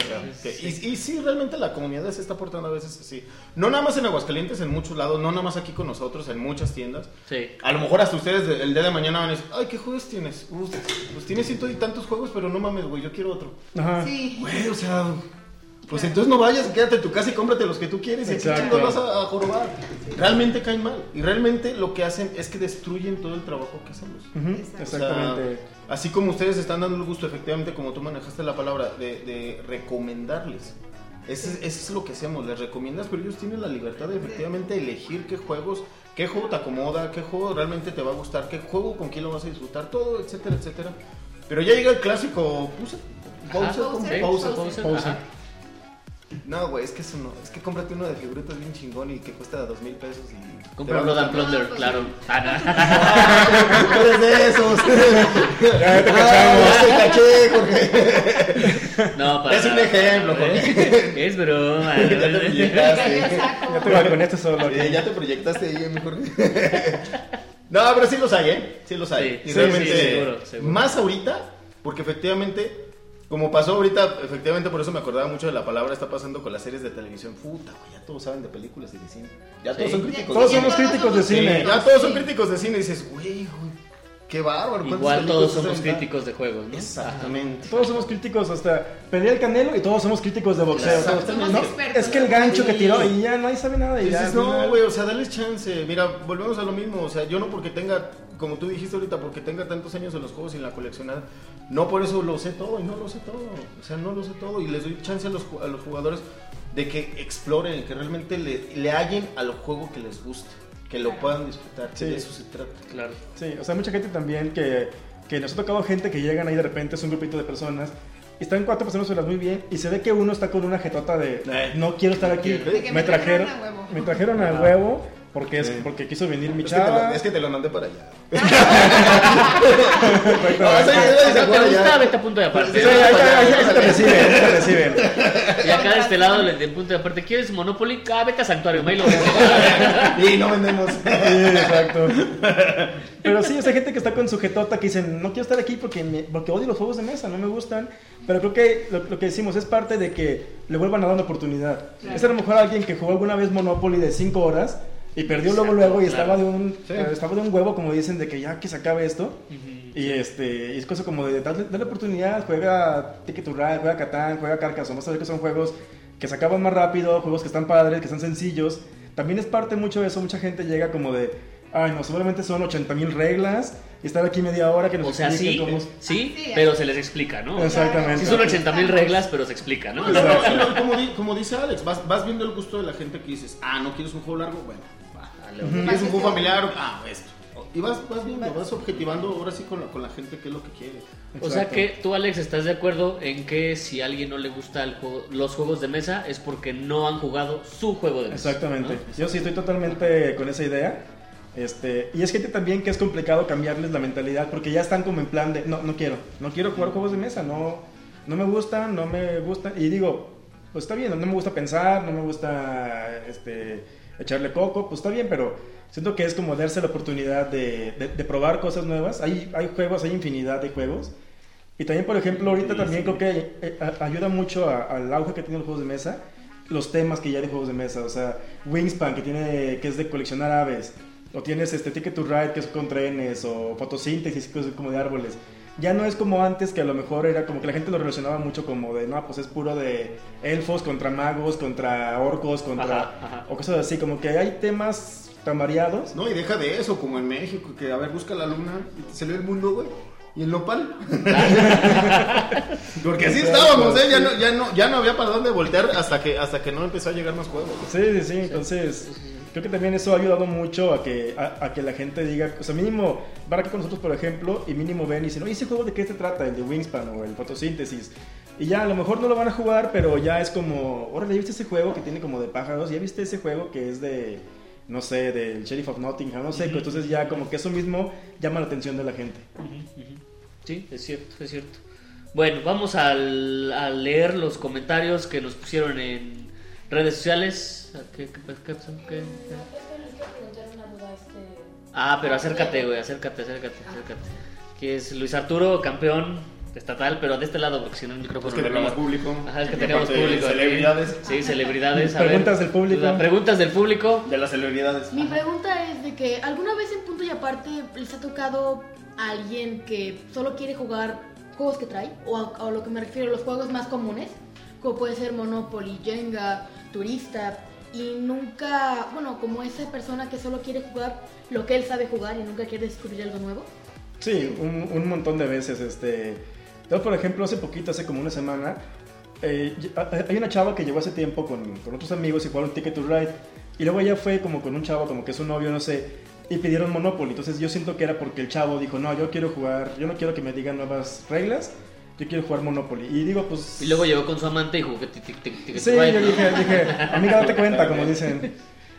Y, y sí, realmente la comunidad se está portando a veces así. No nada más en Aguascalientes, en muchos lados, no nada más aquí con nosotros, en muchas tiendas. Sí. A lo mejor hasta ustedes de- el día de mañana van a decir, ay, ¿qué juegos tienes? "Uh, pues tienes ciento y tantos juegos, pero no mames, güey, yo quiero otro. Ajá. Sí. Güey, o sea, pues entonces no vayas, quédate en tu casa y cómprate los que tú quieres. ¿Y chingos vas a, a jorobar? Realmente caen mal. Y realmente lo que hacen es que destruyen todo el trabajo que hacemos. Ujú, Exacto. O sea, Exactamente. así como ustedes están dando el gusto, efectivamente, como tú manejaste la palabra, de, de recomendarles. Eso es, eso es lo que hacemos, les recomiendas, pero ellos tienen la libertad de efectivamente elegir qué juegos, qué juego te acomoda, qué juego realmente te va a gustar, qué juego con quién lo vas a disfrutar, todo, etcétera, etcétera. Pero ya llega el clásico, puse, Bowser, Ajá, ¿cómo? sí, No, güey, es que eso no. Es que cómprate uno de figuritas bien chingón y que cuesta dos mil pesos y. Compra and gustar. Plunder, pues claro. sí. Ah, eres de esos. Ya te Ah, cachamos. ya te caché, Jorge. no, para Es un ejemplo, Jorge. Es broma. Ya te proyectaste. Ya te balconeaste solo. Eh, ya te proyectaste ahí, mi Jorge. No, pero sí los hay, ¿eh? Sí los hay. Sí, y sí, realmente, sí, seguro, seguro. más ahorita, porque efectivamente, como pasó ahorita, efectivamente por eso me acordaba mucho de la palabra, está pasando con las series de televisión. Puta, güey, ya todos saben de películas y de cine. Ya todos son críticos. Todos de cine. somos críticos de Sí, cine. ya todos son críticos de cine y dices, güey, güey, qué bárbaro. ¿cuántas Igual todos somos críticos de juegos, ¿no? Exactamente. Todos somos críticos hasta pelea el canelo y todos somos críticos de boxeo. No, Somos expertos. es que el gancho que tiró y ya nadie sabe nada. Y ya, Dices, al no, güey, o sea, dale chance. Mira, volvemos a lo mismo. O sea, yo no porque tenga, como tú dijiste ahorita, porque tenga tantos años en los juegos y en la coleccionada, no por eso lo sé todo y no lo sé todo. O sea, no lo sé todo y les doy chance a los, a los jugadores de que exploren, que realmente le, le hallen al juego que les guste, que lo puedan disfrutar. Sí. De eso se trata. Claro. Sí, o sea, mucha gente también que, que nos ha tocado gente que llegan ahí de repente, es un grupito de personas, y están cuatro personas solas muy bien, y se ve que uno está con una jetota de Eh. no quiero estar aquí. Me me trajeron, trajeron a huevo. me trajeron a huevo porque, es, Sí. porque quiso venir mi Es que, te lo, chava. es que te lo mandé para allá. Te gusta, vete a punto de aparte. Sí, ahí, te reciben, ahí te reciben. Y acá de este lado, de punto de aparte, ¿quieres Monopoly? Ah, vete a Santuario, ahí lo Y no vendemos. Sí, exacto. Pero sí, esa gente que está con su jetota que dicen, no quiero estar aquí porque, me- porque odio los juegos de mesa, no me gustan. Pero creo que lo, lo que decimos es parte de que le vuelvan a dar una oportunidad. Claro. Es a lo mejor alguien que jugó alguna vez Monopoly de 5 horas y perdió luego Exacto, luego y claro. estaba de un Sí. eh, estaba de un huevo como dicen de que ya que se acabe esto y este y es cosa como de darle, darle oportunidad juega Ticket to Ride juega Catán juega Carcassonne vas a ver que son juegos que se acaban más rápido juegos que están padres que están sencillos también es parte mucho de eso mucha gente llega como de ay no seguramente son 80 mil reglas y estar aquí media hora que nos O sea, sí, cómo sí, Sí, pero se les explica, ¿no? exactamente Sí son 80 mil reglas, pero se explica, ¿no? No, no, no, y no, como, di- como dice Alex, vas, vas viendo el gusto de la gente que dices, ah, no quieres un juego largo, bueno, ¿Quieres un juego familiar? Ah, esto. Y vas, vas viendo, vas objetivando ahora sí con la, con la gente qué es lo que quiere. O sea que tú, Alex, estás de acuerdo en que si a alguien no le gusta el juego- los juegos de mesa es porque no han jugado su juego de mesa. Exactamente. ¿no? Yo sí estoy totalmente con esa idea. Este, y es gente también que es complicado cambiarles la mentalidad porque ya están como en plan de no, no quiero, no quiero jugar juegos de mesa, no, no me gustan, no me gustan. Y digo, pues está bien, no me gusta pensar, no me gusta este, echarle coco, pues está bien, pero siento que es como darse la oportunidad de, de- de probar cosas nuevas. Hay, hay juegos, hay infinidad de juegos. Y también, por ejemplo, ahorita también creo que eh, ayuda mucho al auge que tienen los juegos de mesa, los temas que ya hay de juegos de mesa. O sea, Wingspan, que, tiene, que es de coleccionar aves. O tienes este Ticket to Ride, que es con trenes. O fotosíntesis, que es como de árboles. Ya no es como antes, que a lo mejor era como que la gente lo relacionaba mucho como de, no, pues es puro de elfos contra magos, contra orcos, contra... Ajá, ajá. O cosas así, como que hay temas tan variados. No, y deja de eso, como en México, que a ver, busca la luna y te salió el mundo, güey. Y el nopal. Porque así estábamos, ¿eh? Ya no, ya, no, ya no había para dónde voltear hasta que, hasta que no empezó a llegar más juegos. Sí, sí, sí, entonces creo que también eso ha ayudado mucho a que, a, a que la gente diga, o sea, mínimo, van aquí con nosotros, por ejemplo, y mínimo ven y dicen, oye, ¿ese juego de qué se trata? El de Wingspan o el fotosíntesis. Y ya, a lo mejor no lo van a jugar, pero ya es como, órale, ¿ya viste ese juego que tiene como de pájaros? ¿Ya viste ese juego que es de, no sé, del Sheriff of Nottingham? No sé, entonces ya como que eso mismo llama la atención de la gente. Ujú, ujú. Sí, es cierto, es cierto. Bueno, vamos al- a leer los comentarios que nos pusieron en redes sociales. ¿Qué, qué, qué- qué-. Ah, pero acércate, güey, acércate, acércate, acércate. Que es Luis Arturo, campeón estatal, pero de este lado, porque si no el micrófono Es que tenemos público. Ajá, es que tenemos público. Celebridades. Sí, celebridades. A ver, Preguntas del público. duda- Preguntas del público. De las celebridades. Mi pregunta es de que alguna vez en punto y aparte les ha tocado a alguien que solo quiere jugar juegos que trae, o a, a lo que me refiero, los juegos más comunes, como puede ser Monopoly, Jenga, Turista, y nunca, bueno, como esa persona que solo quiere jugar lo que él sabe jugar y nunca quiere descubrir algo nuevo. Sí, un, un montón de veces. Este, yo, por ejemplo, hace poquito, hace como una semana, eh, y- a- hay una chava que llegó hace tiempo con, con otros amigos y jugaron Ticket to Ride. Y luego ella fue como con un chavo, como que es su novio, no sé, y pidieron Monopoly. Entonces yo siento que era porque el chavo dijo, no, yo quiero jugar, yo no quiero que me digan nuevas reglas, yo quiero jugar Monopoly. Y digo, pues... Y luego llegó con su amante y jugó que tic, tic, tic, tic, Sí, yo dije, dije, amiga, date cuenta, como dicen.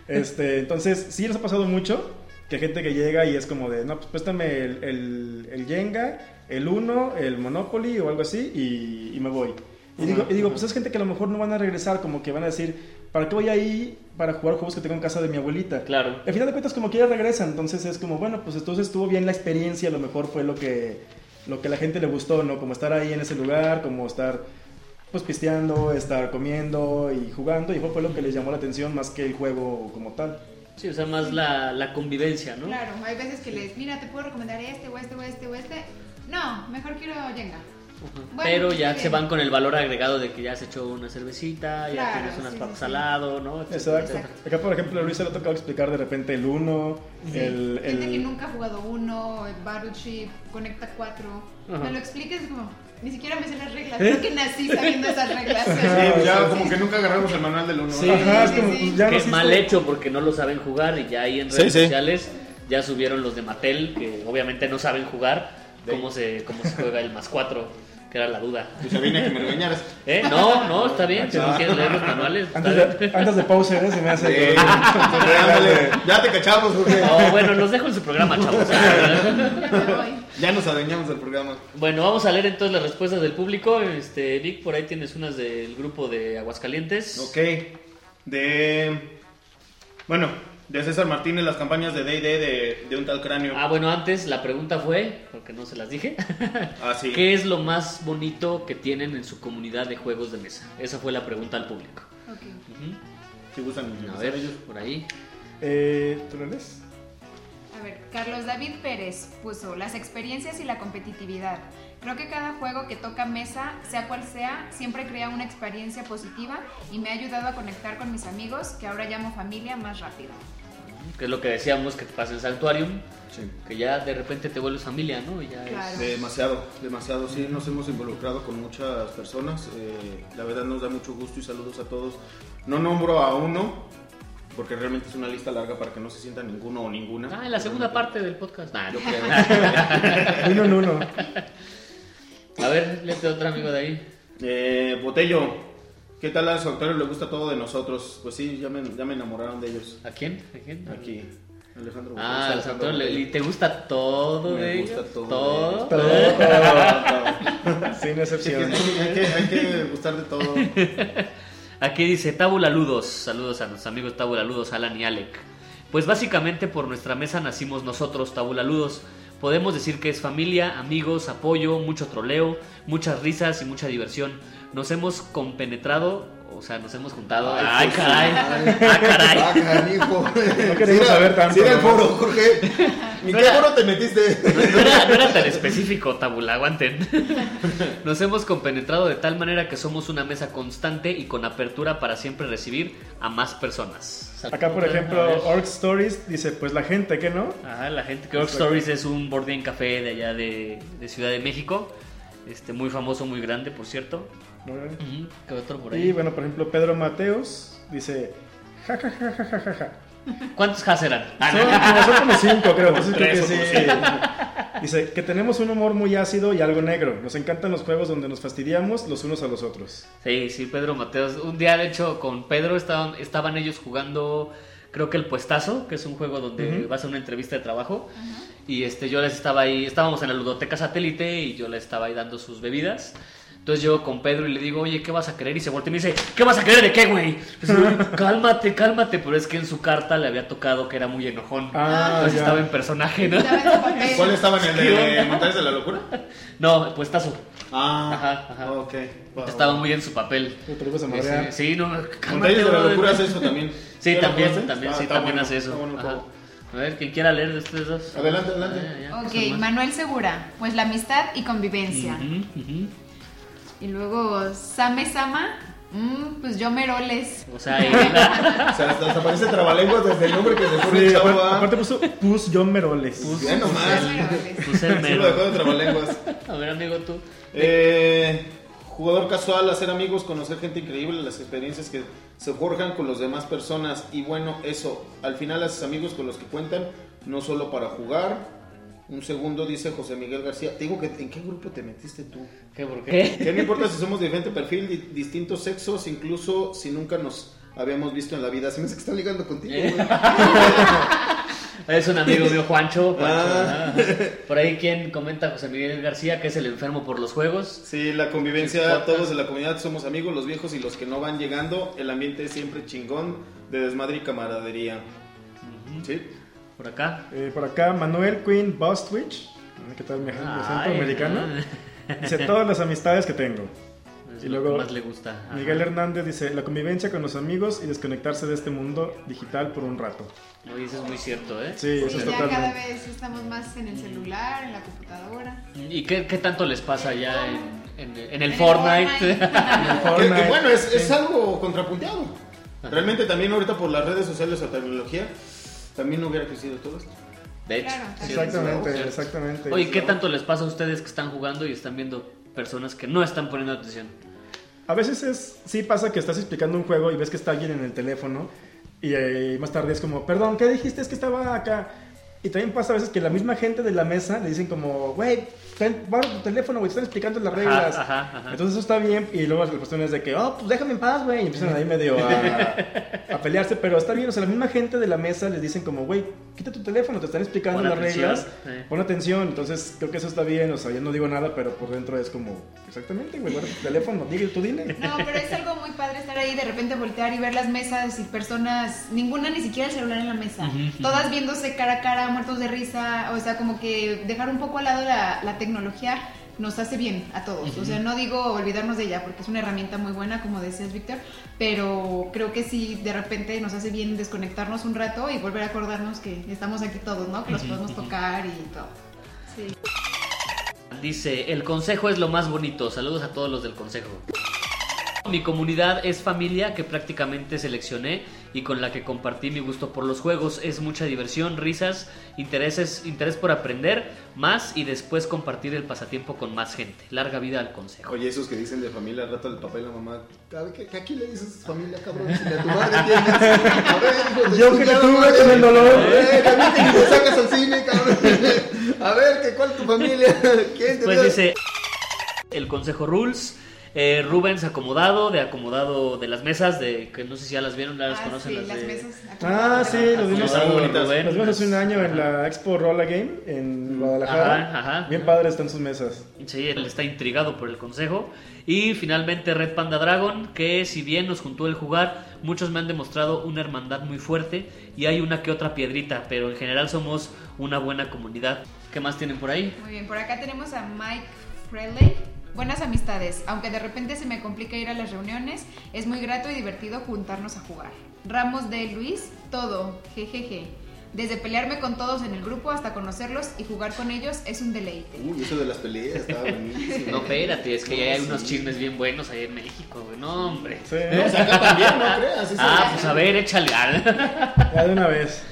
Este, entonces, sí nos ha pasado mucho que hay gente que llega y es como de, no, pues préstame el, el, el Jenga, el Uno, el Monopoly o algo así y, y me voy. Y digo, y digo, pues es gente que a lo mejor no van a regresar, como que van a decir, ¿para qué voy ahí para jugar juegos que tengo en casa de mi abuelita? Claro. Al final de cuentas, como quiera regresan, entonces es como, bueno, pues entonces estuvo bien la experiencia, a lo mejor fue lo que, lo que a la gente le gustó, ¿no? Como estar ahí en ese lugar, como estar pues pisteando, estar comiendo y jugando, y fue, fue lo que les llamó la atención más que el juego como tal. Sí, o sea, más la, la convivencia, ¿no? Claro, hay veces que les, mira, te puedo recomendar este o este o este o este. No, mejor quiero Jenga. Bueno, Pero ya se van con el valor agregado de que ya has hecho una cervecita, ya Claro, tienes unas sí, papas sí, sí. al lado, ¿no? Exacto. Acá, por ejemplo, a Luis se le ha tocado explicar de repente el 1, el... Gente que el... nunca ha jugado uno, el Battleship, Conecta 4. Ajá. Me lo expliques como, ni siquiera me sé las reglas. ¿Eh? Creo que nací sabiendo esas reglas. Sí, pues ya sí, como sí. que nunca agarramos el manual del uno. Sí. ¿verdad? Ajá, es sí, como, sí. pues, ya que naciste- mal hecho porque no lo saben jugar y ya ahí en redes Sí, sí. sociales ya subieron los de Mattel que obviamente no saben jugar cómo se, cómo se juega el más 4, que era la duda. Pues ya vine a que me regañaras. ¿Eh? No, no, está bien, si no quieres leer los manuales. está Antes bien. de, antes de pause, ¿eh? se me hace... Ándale, ya te cachamos, Jorge. No, bueno, los dejo en su programa, chavos. Me voy. Ya nos adueñamos del programa. Bueno, vamos a leer entonces las respuestas del público. Este, Vic, por ahí tienes unas del grupo de Aguascalientes. Ok. De. Bueno, de César Martínez, las campañas de DD de, de un tal cráneo. Ah, bueno, antes la pregunta fue, porque no se las dije, Ah, sí. ¿qué es lo más bonito que tienen en su comunidad de juegos de mesa? Esa fue la pregunta al público. Ok. Ujú. Si gustan A ver, por ahí. Eh, ¿Tú lo lees? A ver, Carlos David Pérez puso las experiencias y la competitividad. Creo que cada juego que toca mesa, sea cual sea, siempre crea una experiencia positiva y me ha ayudado a conectar con mis amigos, que ahora llamo familia, más rápido. Que es lo que decíamos que te pasa en Sanctuarium, Sí. que ya de repente te vuelves familia, ¿no? Ya es-. Demasiado, demasiado. Sí, nos hemos involucrado con muchas personas. eh, la verdad nos da mucho gusto y saludos a todos. No nombro a uno, porque realmente es una lista larga para que no se sienta ninguno o ninguna. Ah, en la segunda parte del podcast. Nah, Yo no. creo. Uno en uno. A ver, léete otro amigo de ahí. Eh, Botello, ¿qué tal a su autor? Le gusta todo de nosotros. Pues sí, ya me, ya me enamoraron de ellos. ¿A quién? ¿A quién? Aquí, Alejandro. Ah, Alejandro Santor, ¿le-. ¿y te gusta todo Me de gusta ellos? todo ¿Todo? Todo. Todo. Sin excepción. hay, que, hay que gustar de todo. Aquí dice Tabula Ludos. Saludos a nuestros amigos Tabula Ludos, Alan y Alec. Pues básicamente por nuestra mesa nacimos nosotros, Tabula Ludos. Podemos decir que es familia, amigos, apoyo, mucho troleo, muchas risas y mucha diversión. Nos hemos compenetrado, o sea, nos hemos juntado. Ay, pues, caray. ay. Ah, caray. Ah, canijo. No queremos saber tanto, Sí, era el foro, Jorge. ¿Ni No qué era- foro te metiste? No era, no era tan específico, Tabula, aguanten. Nos hemos compenetrado de tal manera que somos una mesa constante y con apertura para siempre recibir a más personas. Acá, por ejemplo. Orc Stories dice, pues la gente, ¿qué no? Ajá, la gente que Stories es un board game café de allá de, de Ciudad de México. Este, muy famoso, muy grande, por cierto. Ujú, ¿Qué otro por Y ahí? bueno, por ejemplo, Pedro Mateos dice, ja, ja, ja, ja, ja, ja. ¿Cuántos has eran? Ah, Son, como, son como cinco, creo. entonces creo que sí. Dice que tenemos un humor muy ácido y algo negro. Nos encantan los juegos donde nos fastidiamos los unos a los otros. Sí, sí, Pedro Mateos. Un día, de hecho, con Pedro estaban, estaban ellos jugando, creo que el Puestazo, que es un juego donde Ujú. vas a una entrevista de trabajo. Y este, yo les estaba ahí, estábamos en la ludoteca satélite y yo les estaba ahí dando sus bebidas. Entonces llego con Pedro y le digo, oye, ¿qué vas a querer? Y se voltea y me dice, ¿qué vas a querer de qué, güey? Pues, "Oye, cálmate, cálmate. Pero es que en su carta le había tocado que era muy enojón. Ah, Entonces ya. estaba en personaje, ¿no? ¿Cuál estaba en el de Montañas de la Locura? No, el Puestazo. Ah, Ajá, ajá. ok. Wow. Estaba muy en su papel. Sí, madrear. sí, no, cálmate, Montañas de la. Locura hace eso también. Sí, ¿Ya lo también, también, Ah, sí, también bueno, hace eso. bueno Ajá. A ver, quien quiera leer de ustedes dos. Adelante, adelante. Ah, ya, ya, Ok. Manuel Segura, pues la amistad y convivencia. Ujú, ujú. Y luego Same Sama, mm, pues yo Meroles. O sea, y la- O sea, hasta, hasta parece trabalenguas desde el nombre que se pone Sí, el chavo. aparte, ah. aparte puso Pus John Meroles. Ya nomás. Yo Meroles. pues el Sí lo dejó mero. de trabalenguas. A ver, amigo, tú. Eh, jugador casual, hacer amigos, conocer gente increíble, las experiencias que se forjan con las demás personas. Y bueno, eso, al final haces amigos con los que cuentan, no solo para jugar, Un segundo dice José Miguel García. Te digo que en qué grupo te metiste tú. ¿Qué? ¿Por qué? Que no importa si somos de diferente perfil, di- distintos sexos, incluso si nunca nos habíamos visto en la vida. Se me hace que está ligando contigo, ¿Eh? güey. Es un amigo mío, Juancho. Juancho, Ah. ah. Por ahí quien comenta José Miguel García, que es el enfermo por los juegos. Sí, la convivencia, todos de la comunidad somos amigos, los viejos y los que no van llegando. El ambiente es siempre chingón, de desmadre y camaradería. Sí. Por acá. Eh, por acá, Manuel Quinn Bostwich. ¿Qué tal mi acento Ay, americano? ah. Dice todas las amistades que tengo. Es Y lo luego que más le gusta. Ajá. Miguel Hernández dice la convivencia con los amigos y desconectarse de este mundo digital por un rato. Oye, eso es muy cierto, ¿eh? Sí, eso Sí, es ya cada totalmente. vez estamos más en el celular, en la computadora. ¿Y qué, qué tanto les pasa ya en, en- en el En Fortnite? Que- que Fortnite. bueno, es, es algo contrapunteado. Realmente también ahorita por las redes sociales o tecnología, también no hubiera crecido todo esto. De hecho. Claro, sí, Exactamente, exactamente. Oye, ¿qué tanto les pasa a ustedes que están jugando y están viendo personas que no están poniendo atención? A veces es, sí pasa que estás explicando un juego y ves que está alguien en el teléfono y eh, más tarde es como, perdón, ¿qué dijiste? Es que estaba acá. Y también pasa a veces que la misma gente de la mesa le dicen como, güey, ten- guarda tu teléfono, güey, te están explicando las reglas. Ajá, ajá, ajá. Entonces eso está bien y luego la cuestión es de que, oh, pues déjame en paz, güey. Y empiezan ahí medio a, a pelearse, pero está bien. O sea, la misma gente de la mesa les dicen como, güey, quita tu teléfono, te están explicando Pon las atención, reglas. eh. Pon atención. Entonces creo que eso está bien. O sea, yo no digo nada, pero por dentro es como, exactamente, güey, guarda tu teléfono, dile, tú dile. No, pero es algo muy padre estar ahí, de repente voltear y ver las mesas y personas, ninguna ni siquiera el celular en la mesa, todas viéndose cara a cara, muertos de risa, o sea, como que dejar un poco al lado la, la tecnología nos hace bien a todos. O sea, no digo olvidarnos de ella porque es una herramienta muy buena, como decías, Víctor, pero creo que sí, de repente nos hace bien desconectarnos un rato y volver a acordarnos que estamos aquí todos, ¿no? Que los podemos tocar y todo. Sí. Dice, el consejo es lo más bonito. Saludos a todos los del consejo. Mi comunidad es familia que prácticamente seleccioné y con la que compartí mi gusto por los juegos. Es mucha diversión, risas, intereses, interés por aprender más y después compartir el pasatiempo con más gente. Larga vida al consejo. Oye, esos que dicen de familia, al rato el papá y la mamá, a ver, ¿qué, qué aquí le dices familia, cabrón? Si a tu madre tienes. A ver, hijo de Yo que te tuve con el dolor. A ver, mí que ni me sacas al cine, cabrón. A ver, ¿qué, ¿cuál es tu familia? ¿Quién te Pues dice el consejo rules. Eh, Rubens acomodado, de acomodado de las mesas, de que no sé si ya las vieron, ya las Ah, conocen sí, las, las de... mesas. Ah, sí, los vimos, hace un año en la Expo Rolla Game en Guadalajara. Ajá, ajá. Bien padres están sus mesas. Sí, él está intrigado por el consejo. Y finalmente Red Panda Dragon, que si bien nos juntó el jugar, muchos me han demostrado una hermandad muy fuerte y hay una que otra piedrita, pero en general somos una buena comunidad. ¿Qué más tienen por ahí? Muy bien, por acá tenemos a Mike Freley. Buenas amistades, aunque de repente se me complica ir a las reuniones, es muy grato y divertido juntarnos a jugar. Ramos de Luis, todo, jejeje. Desde pelearme con todos en el grupo hasta conocerlos y jugar con ellos es un deleite. Uy, eso de las peleas estaba buenísimo. No, espérate, es que ya hay unos chismes bien buenos ahí en México, güey. No, hombre. Sí, No, o sea, acá también, no creas. Ah, pues a ver, échale. ya de una vez.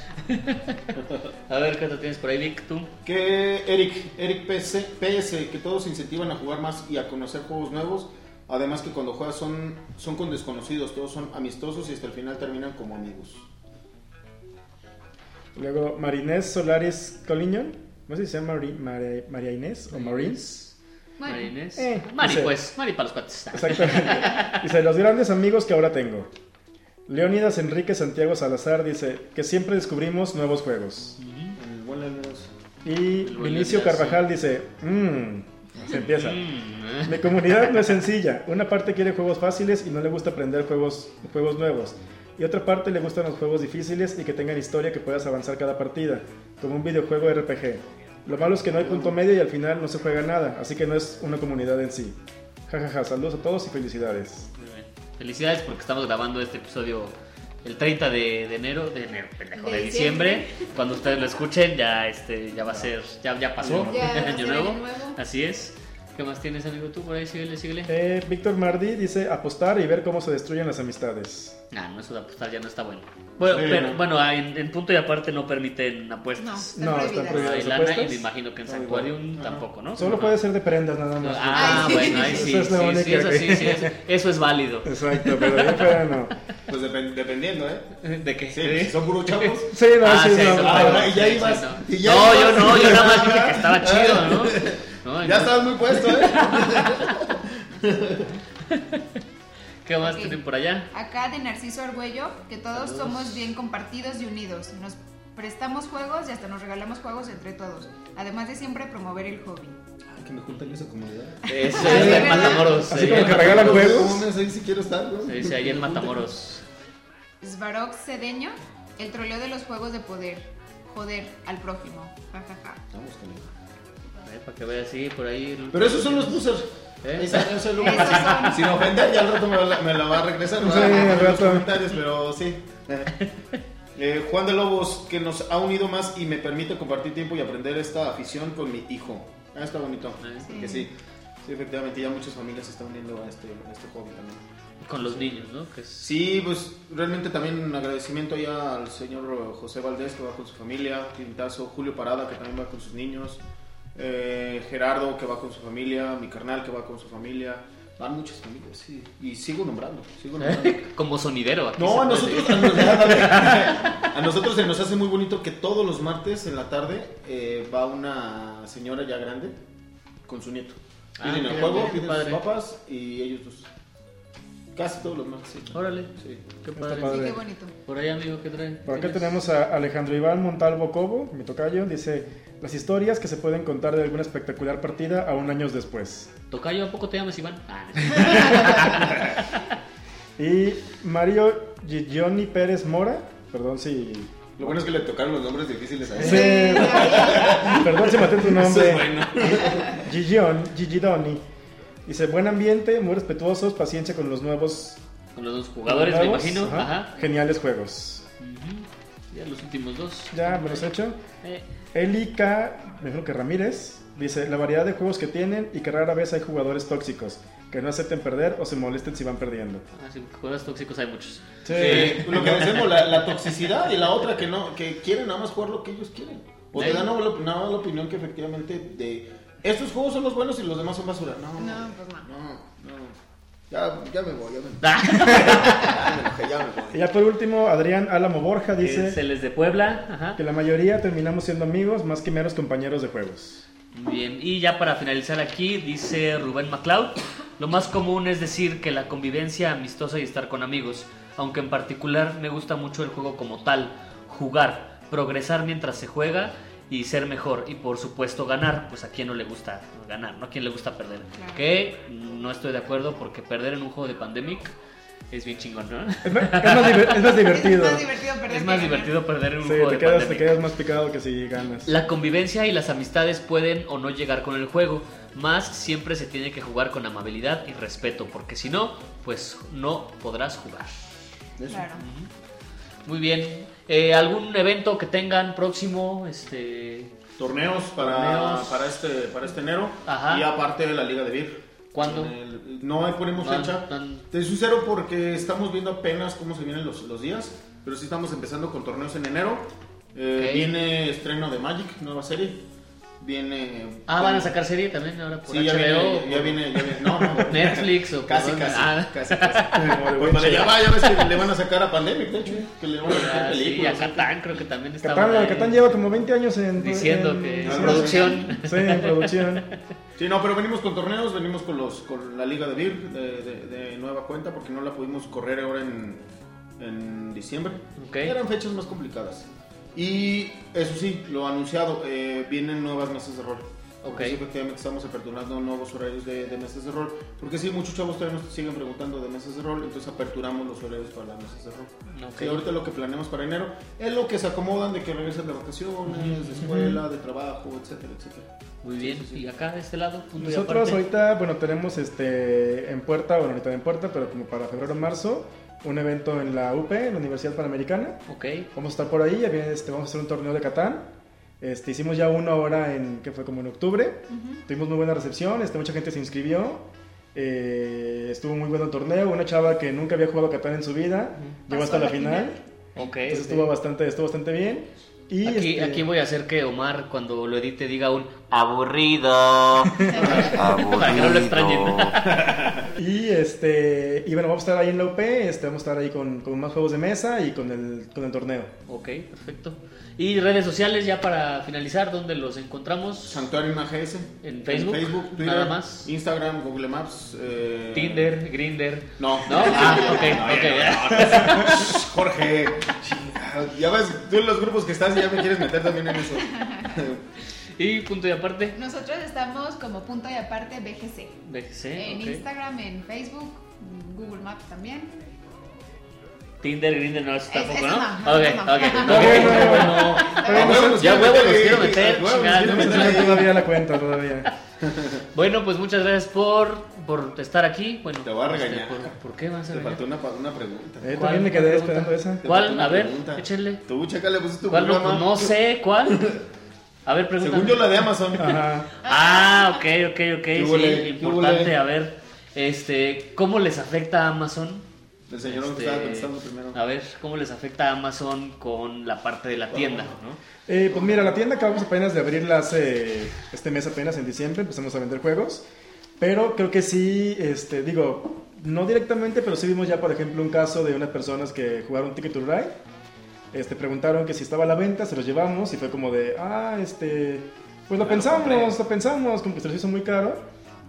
A ver, ¿qué te tienes por ahí, Vic? ¿Tú? Que Eric, Eric PS, PS, que todos se incentivan a jugar más y a conocer juegos nuevos. Además que cuando juegas son, son con desconocidos, todos son amistosos y hasta el final terminan como amigos. Luego Marinés Solaris Coliñón. No sé si se llama Mari- Mari- María Inés o Marines. Mari Inés. Eh, Mari, dice- pues. Mari para los cuates. Exactamente. Dice, los grandes amigos que ahora tengo. Leónidas Enrique Santiago Salazar dice que siempre descubrimos nuevos juegos. Leonidas. Y El Vinicio Carvajal dice, mmm, se empieza. Mm, Mi comunidad no es sencilla. Una parte quiere juegos fáciles y no le gusta aprender juegos, juegos nuevos. Y otra parte le gustan los juegos difíciles y que tengan historia que puedas avanzar cada partida, como un videojuego RPG. Lo malo es que no hay punto medio y al final no se juega nada, así que no es una comunidad en sí. Jajaja, saludos a todos y felicidades. Felicidades porque estamos grabando este episodio el 30 de, de enero, de enero, pendejo, de, De diciembre. diciembre. Cuando ustedes lo escuchen, ya este, ya va a ser, ya, ya pasó Ya nuevo. año nuevo. Así es. ¿Qué más tienes, amigo? Tú por ahí, síguele, síguele. Eh, Víctor Mardi dice apostar y ver cómo se destruyen las amistades. Ah, no, eso de apostar ya no está bueno. Bueno, Sí, pero, no. bueno en, en punto y aparte no permiten apuestas. no, No, están están prohibidas. prohibidas. Hay ¿Las lana y me imagino que en No, Santuarium igual. tampoco, ¿no? Solo Ajá. puede ser de prendas nada más. Ah, sí. bueno, ahí sí, Esa es la sí, única sí, eso que- sí, sí, eso, eso es válido. Exacto, pero ahí fuera no. Pues depen- dependiendo, ¿eh? ¿De qué? Sí, si son puros chavos. Sí, no, Ah, sí, sí, no, no, no, Ah, no. y ya ibas, no. Y ya- No, yo no, yo nada más dije que estaba chido, ¿no? No, Ya no. estabas muy puesto, ¿eh? ¿Qué más tienen por allá? Acá de Narciso Argüello, que todos Saludos. somos bien compartidos y unidos. Nos prestamos juegos y hasta nos regalamos juegos entre todos. Además de siempre promover el hobby. Que me juntan esa comunidad. Eso es en Matamoros. Así ahí como en que Matamoros. regalan juegos. Ahí sí quiero estar, ¿no? Sí, sí, ahí en Matamoros. Svarok Cedeño, el troleo de los juegos de poder. Joder al prójimo. Ja, ja, ja. Vamos con ver, para que veas, sí, por ahí. Pero esos son los pusers. ¿Eh? Es. Sin ofender, ya al rato me la, me la va a regresar. Sí, al rato. comentarios, pero sí. Eh, Juan de Lobos, que nos ha unido más y me permite compartir tiempo y aprender esta afición con mi hijo. Ah, está bonito. Sí. Que sí. Sí, efectivamente, ya muchas familias se están uniendo a este, a este hobby también. Con los niños, ¿no? Que es- Sí, pues realmente también un agradecimiento ya al señor eh, José Valdés que va con su familia, Quintazo, Julio Parada que también va con sus niños, eh, Gerardo que va con su familia, mi carnal que va con su familia, van muchas familias, sí, y sigo nombrando, sigo nombrando. Como sonidero. aquí No, a nosotros, a, nos- a nosotros se nos hace muy bonito que todos los martes en la tarde eh, va una señora ya grande con su nieto. Ah, el juego, piden papas y ellos dos. Casi todos los martes. sí. Órale. Sí. Qué Está padre. padre. Sí, qué bonito. Por ahí, amigo, ¿qué trae? Por acá tenemos a Alejandro Iván Montalvo Cobo, mi tocayo, dice las historias que se pueden contar de alguna espectacular partida aún años después. Tocayo, ¿a poco te llamas Iván? Ah, no. Y Mario Gigioni Pérez Mora, perdón si... Lo bueno es que le tocaron los nombres difíciles a él. Sí, perdón si maté tu nombre. Eso es bueno. Gigion, Gigidoni. Dice, buen ambiente, muy respetuosos, paciencia con los nuevos... Con los dos jugadores, me imagino. ajá, Ajá. Geniales juegos. Ya los últimos dos. Ya, me los he hecho. Eh, Eli K, mejor que Ramírez, dice la variedad de juegos que tienen y que rara vez hay jugadores tóxicos que no acepten perder o se molesten si van perdiendo. ah, sí, jugadores tóxicos hay muchos. Sí. Lo que decimos, la, la toxicidad y la otra que no, que quieren nada más jugar lo que ellos quieren. O te dan nada más la opinión que efectivamente de estos juegos son los buenos y los demás son basura. No, No, pues no. no, no. Ya, ya me voy, ya me voy. Ah, Ya me enojé, ya me Y voy. ya por último, Adrián Álamo Borja dice... dice él es de Puebla. Ajá. que la mayoría terminamos siendo amigos más que meros compañeros de juegos. Muy bien, y ya para finalizar aquí, dice Rubén MacLeod, lo más común es decir que la convivencia amistosa y estar con amigos, aunque en particular me gusta mucho el juego como tal, jugar, progresar mientras se juega y ser mejor, y por supuesto ganar, pues a quien no le gusta ganar, ¿no? A quien le gusta perder. Claro. Que no estoy de acuerdo porque perder en un juego de Pandemic es bien chingón, ¿no? Es más, es más diver- es más divertido. Es más divertido perder Es que más ganar. divertido perder en un Sí, juego te de quedas, te Pandemic. quedas más picado que si ganas. La convivencia y las amistades pueden o no llegar con el juego, más siempre se tiene que jugar con amabilidad y respeto, porque si no, pues no podrás jugar. Claro. Muy bien. Eh, ¿Algún evento que tengan próximo? Este, Torneos para, Torneos. para, este, para este enero. Ajá. Y aparte de la Liga de Beer. ¿Cuándo? El- no ponemos No, fecha. Te soy sincero porque estamos viendo apenas cómo se vienen los, los días. Pero sí estamos empezando con torneos en enero. Eh. Viene estreno de Magic, nueva serie. Viene. Ah, van a sacar serie también ahora por Sí, ya viene, ya viene, ya viene. No, no. Netflix o Casi, casi, Ah. casi, casi. Pues para allá va, ya ves que le van a sacar a Pandemic, de hecho. Que le van a sacar Ah, sí, a. Catán creo que también estaba Catán, ahí Catán lleva como 20 años en... diciendo en- que en es producción. Sí, en producción. Sí, no, pero venimos con torneos, venimos con los con la Liga de Beer de, de- de nueva cuenta porque no la pudimos correr ahora en, en diciembre. Ok. Eran fechas más complicadas. Y eso sí, lo anunciado, eh, vienen nuevas mesas de rol. Porque Ok. sí, efectivamente estamos aperturando nuevos horarios de, de mesas de rol. Porque sí, muchos chavos todavía nos siguen preguntando de mesas de rol, entonces aperturamos los horarios para las mesas de rol. Ok. Sí, ahorita lo que planeamos para enero es lo que se acomodan de que regresan de vacaciones, de escuela, de trabajo, etcétera, etcétera. Muy bien. Y acá de este lado, punto y Nosotros aparte. ahorita, bueno, tenemos este en puerta, bueno, ahorita en puerta, pero como para febrero o marzo, un evento en la UP, en la Universidad Panamericana. Ok. Vamos a estar por ahí, este, vamos a hacer un torneo de Catán. Este, hicimos ya uno ahora en, que fue como en octubre. Tuvimos muy buena recepción, este, mucha gente se inscribió. Eh, estuvo muy bueno el torneo. Una chava que nunca había jugado Catán en su vida, llegó hasta Pasó a la la final. Ok. Entonces ok. estuvo bastante, estuvo bastante bien. Y Aquí, este, aquí voy a hacer que Omar, cuando lo edite, diga un aburrido. Para que no lo extrañen. Y este y bueno, vamos a estar ahí en la UP, este, vamos a estar ahí con, con más juegos de mesa y con el, con el torneo. ok, perfecto. Y redes sociales, ya para finalizar, ¿dónde los encontramos? Santuario AGS. En Facebook, Twitter, nada más. Instagram, Google Maps. eh, Tinder, Grinder. No. ¿No? Ah, ok, ok. Jorge, chingado. ya ves, tú en los grupos que estás ya me quieres meter también en eso. Y punto y aparte, Nosotros estamos como punto y aparte BGC. BGC, en. Instagram, en Facebook, Google Maps también. Tinder, Grinder, no, eso Es- tampoco, ¿no? no, no, Ok, no. ok. No, ok, no, huevo nos Ya huevo los quiero meter, No, todavía la cuenta, todavía. Bueno, pues muchas gracias por, por estar aquí. Bueno, Te voy a este, regañar. ¿por, por qué vas a Te faltó una, una pregunta. Eh, ¿Cuál? también me ¿Cuál quedé pregunta? esperando esa. ¿Cuál? A ver, pregunta. échenle. Tú, chécale, pues es tu ¿Cuál? No, programa. no sé, ¿cuál? A ver, pregúntame. Según yo, la de Amazon. Ajá. Ah, ok, ok, ok. ¿Qué Sí, importante. A ver, este, ¿cómo les afecta a Amazon? El señor Este, estaba contestando primero. A ver, ¿cómo les afecta a Amazon con la parte de la tienda? ¿no? Eh, pues mira, la tienda acabamos apenas de abrirla hace este mes apenas en diciembre, empezamos a vender juegos, pero creo que sí, este, digo, no directamente, pero sí vimos ya, por ejemplo, un caso de unas personas que jugaron Ticket to Ride, este, preguntaron que si estaba a la venta, se los llevamos y fue como de, ah, este, pues lo lo pensamos, compré. lo pensamos, como que se los hizo muy caro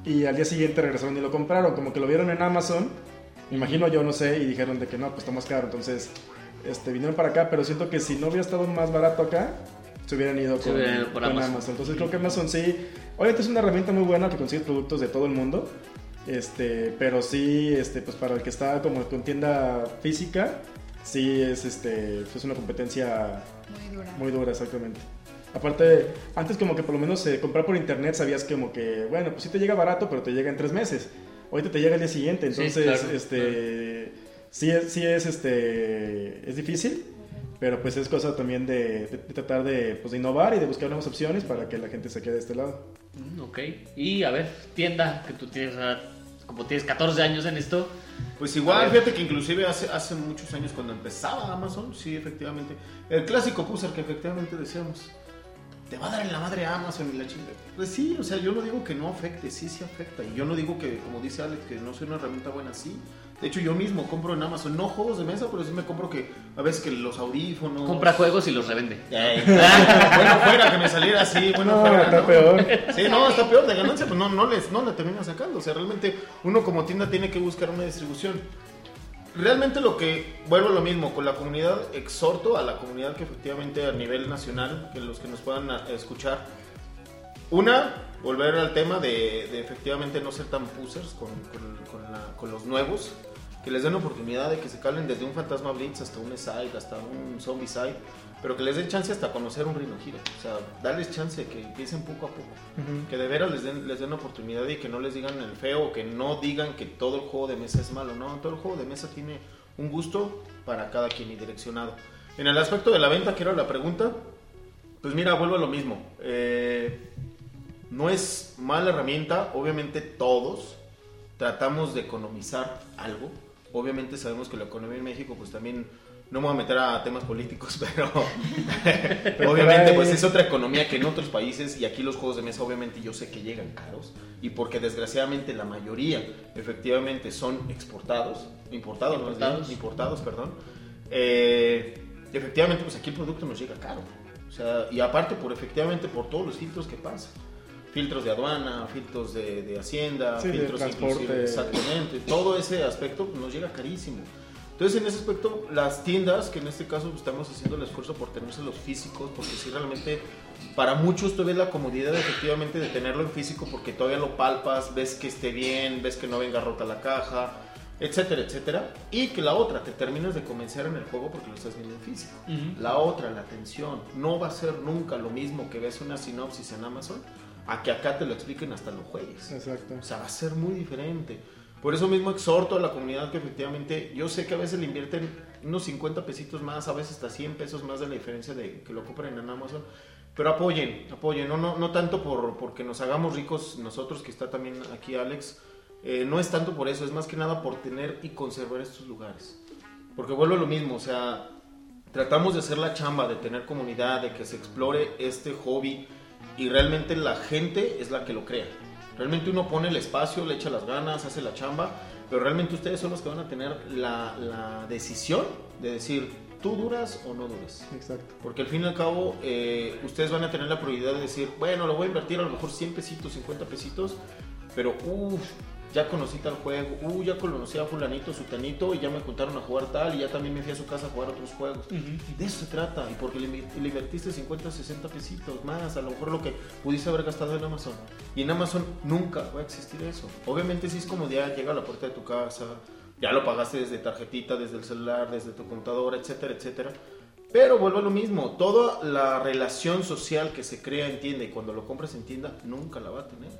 y al día siguiente regresaron y lo compraron, como que lo vieron en Amazon, me imagino yo, no sé, y dijeron de que no, pues está más caro, entonces este, vinieron para acá, pero siento que si no hubiera estado más barato acá, se hubieran ido Se con, hubieran ido por con Amazon. Amazon. Entonces creo que Amazon sí, obviamente es una herramienta muy buena que consigues productos de todo el mundo, este, pero sí, este, pues para el que está como con tienda física, sí es, este, es una competencia Muy dura. muy dura, exactamente. Aparte, antes como que por lo menos eh, comprar por internet sabías como que, bueno, pues sí te llega barato, pero te llega en tres meses. Ahorita te llega el día siguiente, Sí, entonces, claro, este, sí es, sí es, este, es difícil, pero pues es cosa también de, de- de tratar de, pues, de innovar y de buscar nuevas opciones para que la gente se quede de este lado. Mm, Ok. Y a ver, tienda, que tú tienes, como tienes 14 años en esto. Pues igual, fíjate que inclusive hace, hace muchos años cuando empezaba Amazon, sí, efectivamente. El clásico puser que efectivamente decíamos, te va a dar en la madre Amazon y la chinga. Pues sí, o sea, yo no digo que no afecte, sí, sí afecta. Y yo no digo que, como dice Alex, que no sea una herramienta buena, sí. De hecho, yo mismo compro en Amazon, no juegos de mesa, pero sí me compro que a veces que los audífonos. Compra juegos y los revende. Ey, bueno, fuera que me saliera así, bueno, no, fuera. está ¿no? peor. Sí, no, está peor de ganancia, pues no, no, les, no la termina sacando. O sea, realmente uno como tienda tiene que buscar una distribución. Realmente lo que, vuelvo a lo mismo, con la comunidad exhorto a la comunidad que efectivamente a nivel nacional, que los que nos puedan escuchar, una, volver al tema de, de efectivamente no ser tan pusers con, con- con la- con los nuevos, que les den oportunidad de que se calen desde un Fantasma Blitz hasta un Side, hasta un Zombie Side, pero que les den chance hasta conocer un Rhino Hero. O sea, darles chance que empiecen poco a poco. Ujú. Que de veras les den, les den oportunidad y que no les digan el feo, que no digan que todo el juego de mesa es malo. No, todo el juego de mesa tiene un gusto para cada quien y direccionado. En el aspecto de la venta, que era la pregunta, pues mira, vuelvo a lo mismo. Eh, no es mala herramienta, obviamente todos tratamos de economizar algo. Obviamente sabemos que la economía en México, pues también, no me voy a meter a temas políticos, pero obviamente pues es otra economía que en otros países y aquí los juegos de mesa obviamente yo sé que llegan caros y porque desgraciadamente la mayoría efectivamente son exportados, importados, Importados. importados, perdón. Eh, efectivamente pues aquí el producto nos llega caro. O sea, y aparte por efectivamente por todos los filtros que pasan. Filtros de aduana, filtros de, de hacienda, Sí, de filtros transporte. inclusive, exactamente. Todo ese aspecto pues, nos llega carísimo. Entonces, en ese aspecto, las tiendas, que en este caso pues, estamos haciendo el esfuerzo por tenerse los físicos, porque si realmente para muchos tú ves la comodidad efectivamente de tenerlo en físico porque todavía lo palpas, ves que esté bien, ves que no venga rota la caja, etcétera, etcétera. Y que la otra, te terminas de convencer en el juego porque lo estás viendo en físico. Ujú. La otra, la atención, no va a ser nunca lo mismo que ves una sinopsis en Amazon a que acá te lo expliquen hasta lo juegues. Exacto. O sea, va a ser muy diferente. Por eso mismo exhorto a la comunidad que efectivamente, yo sé que a veces le invierten unos 50 pesitos más, a veces hasta 100 pesos más de la diferencia de que lo compren en Amazon. Pero apoyen, apoyen, no, no, no tanto por porque nos hagamos ricos nosotros, que está también aquí Alex, eh, no es tanto por eso, es más que nada por tener y conservar estos lugares. Porque vuelvo a lo mismo, o sea, tratamos de hacer la chamba, de tener comunidad, de que se explore este hobby y realmente la gente es la que lo crea. Realmente uno pone el espacio, le echa las ganas, hace la chamba, pero realmente ustedes son los que van a tener la, la decisión de decir, tú duras o no duras. Exacto. Porque al fin y al cabo, eh, ustedes van a tener la prioridad de decir, bueno, lo voy a invertir a lo mejor 100 pesitos, 50 pesitos, pero uff, ya conocí tal juego, uh, ya conocí a fulanito, sutanito, y ya me contaron a jugar tal, y ya también me fui a su casa a jugar otros juegos. De eso se trata, y porque le, le invertiste 50, 60 pesitos más, a lo mejor lo que pudiste haber gastado en Amazon. Y en Amazon nunca va a existir eso. Obviamente si es como ya llega a la puerta de tu casa, ya lo pagaste desde tarjetita, desde el celular, desde tu computadora, etcétera, etcétera. Pero vuelvo a lo mismo, toda la relación social que se crea en tienda y cuando lo compras en tienda nunca la va a tener.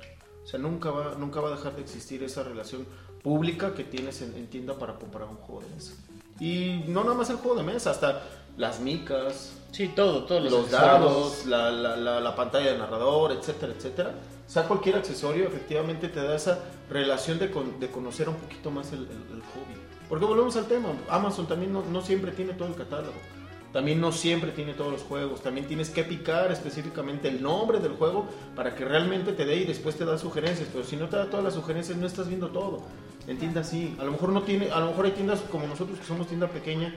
O sea, nunca va, nunca va a dejar de existir esa relación pública que tienes en, en tienda para comprar un juego de mesa. Y no nada más el juego de mesa, hasta las micas, Sí, todo, todos los, los dados, la, la, la, la pantalla de narrador, etcétera, etcétera. O sea, cualquier accesorio efectivamente te da esa relación de, con- de conocer un poquito más el, el- el hobby. Porque volvemos al tema, Amazon también no, no siempre tiene todo el catálogo. También no siempre tiene todos los juegos. También tienes que picar específicamente el nombre del juego para que realmente te dé y después te da sugerencias. Pero si no te da todas las sugerencias, no estás viendo todo. En tiendas sí. A lo mejor no tiene, a lo mejor hay tiendas como nosotros que somos tienda pequeña.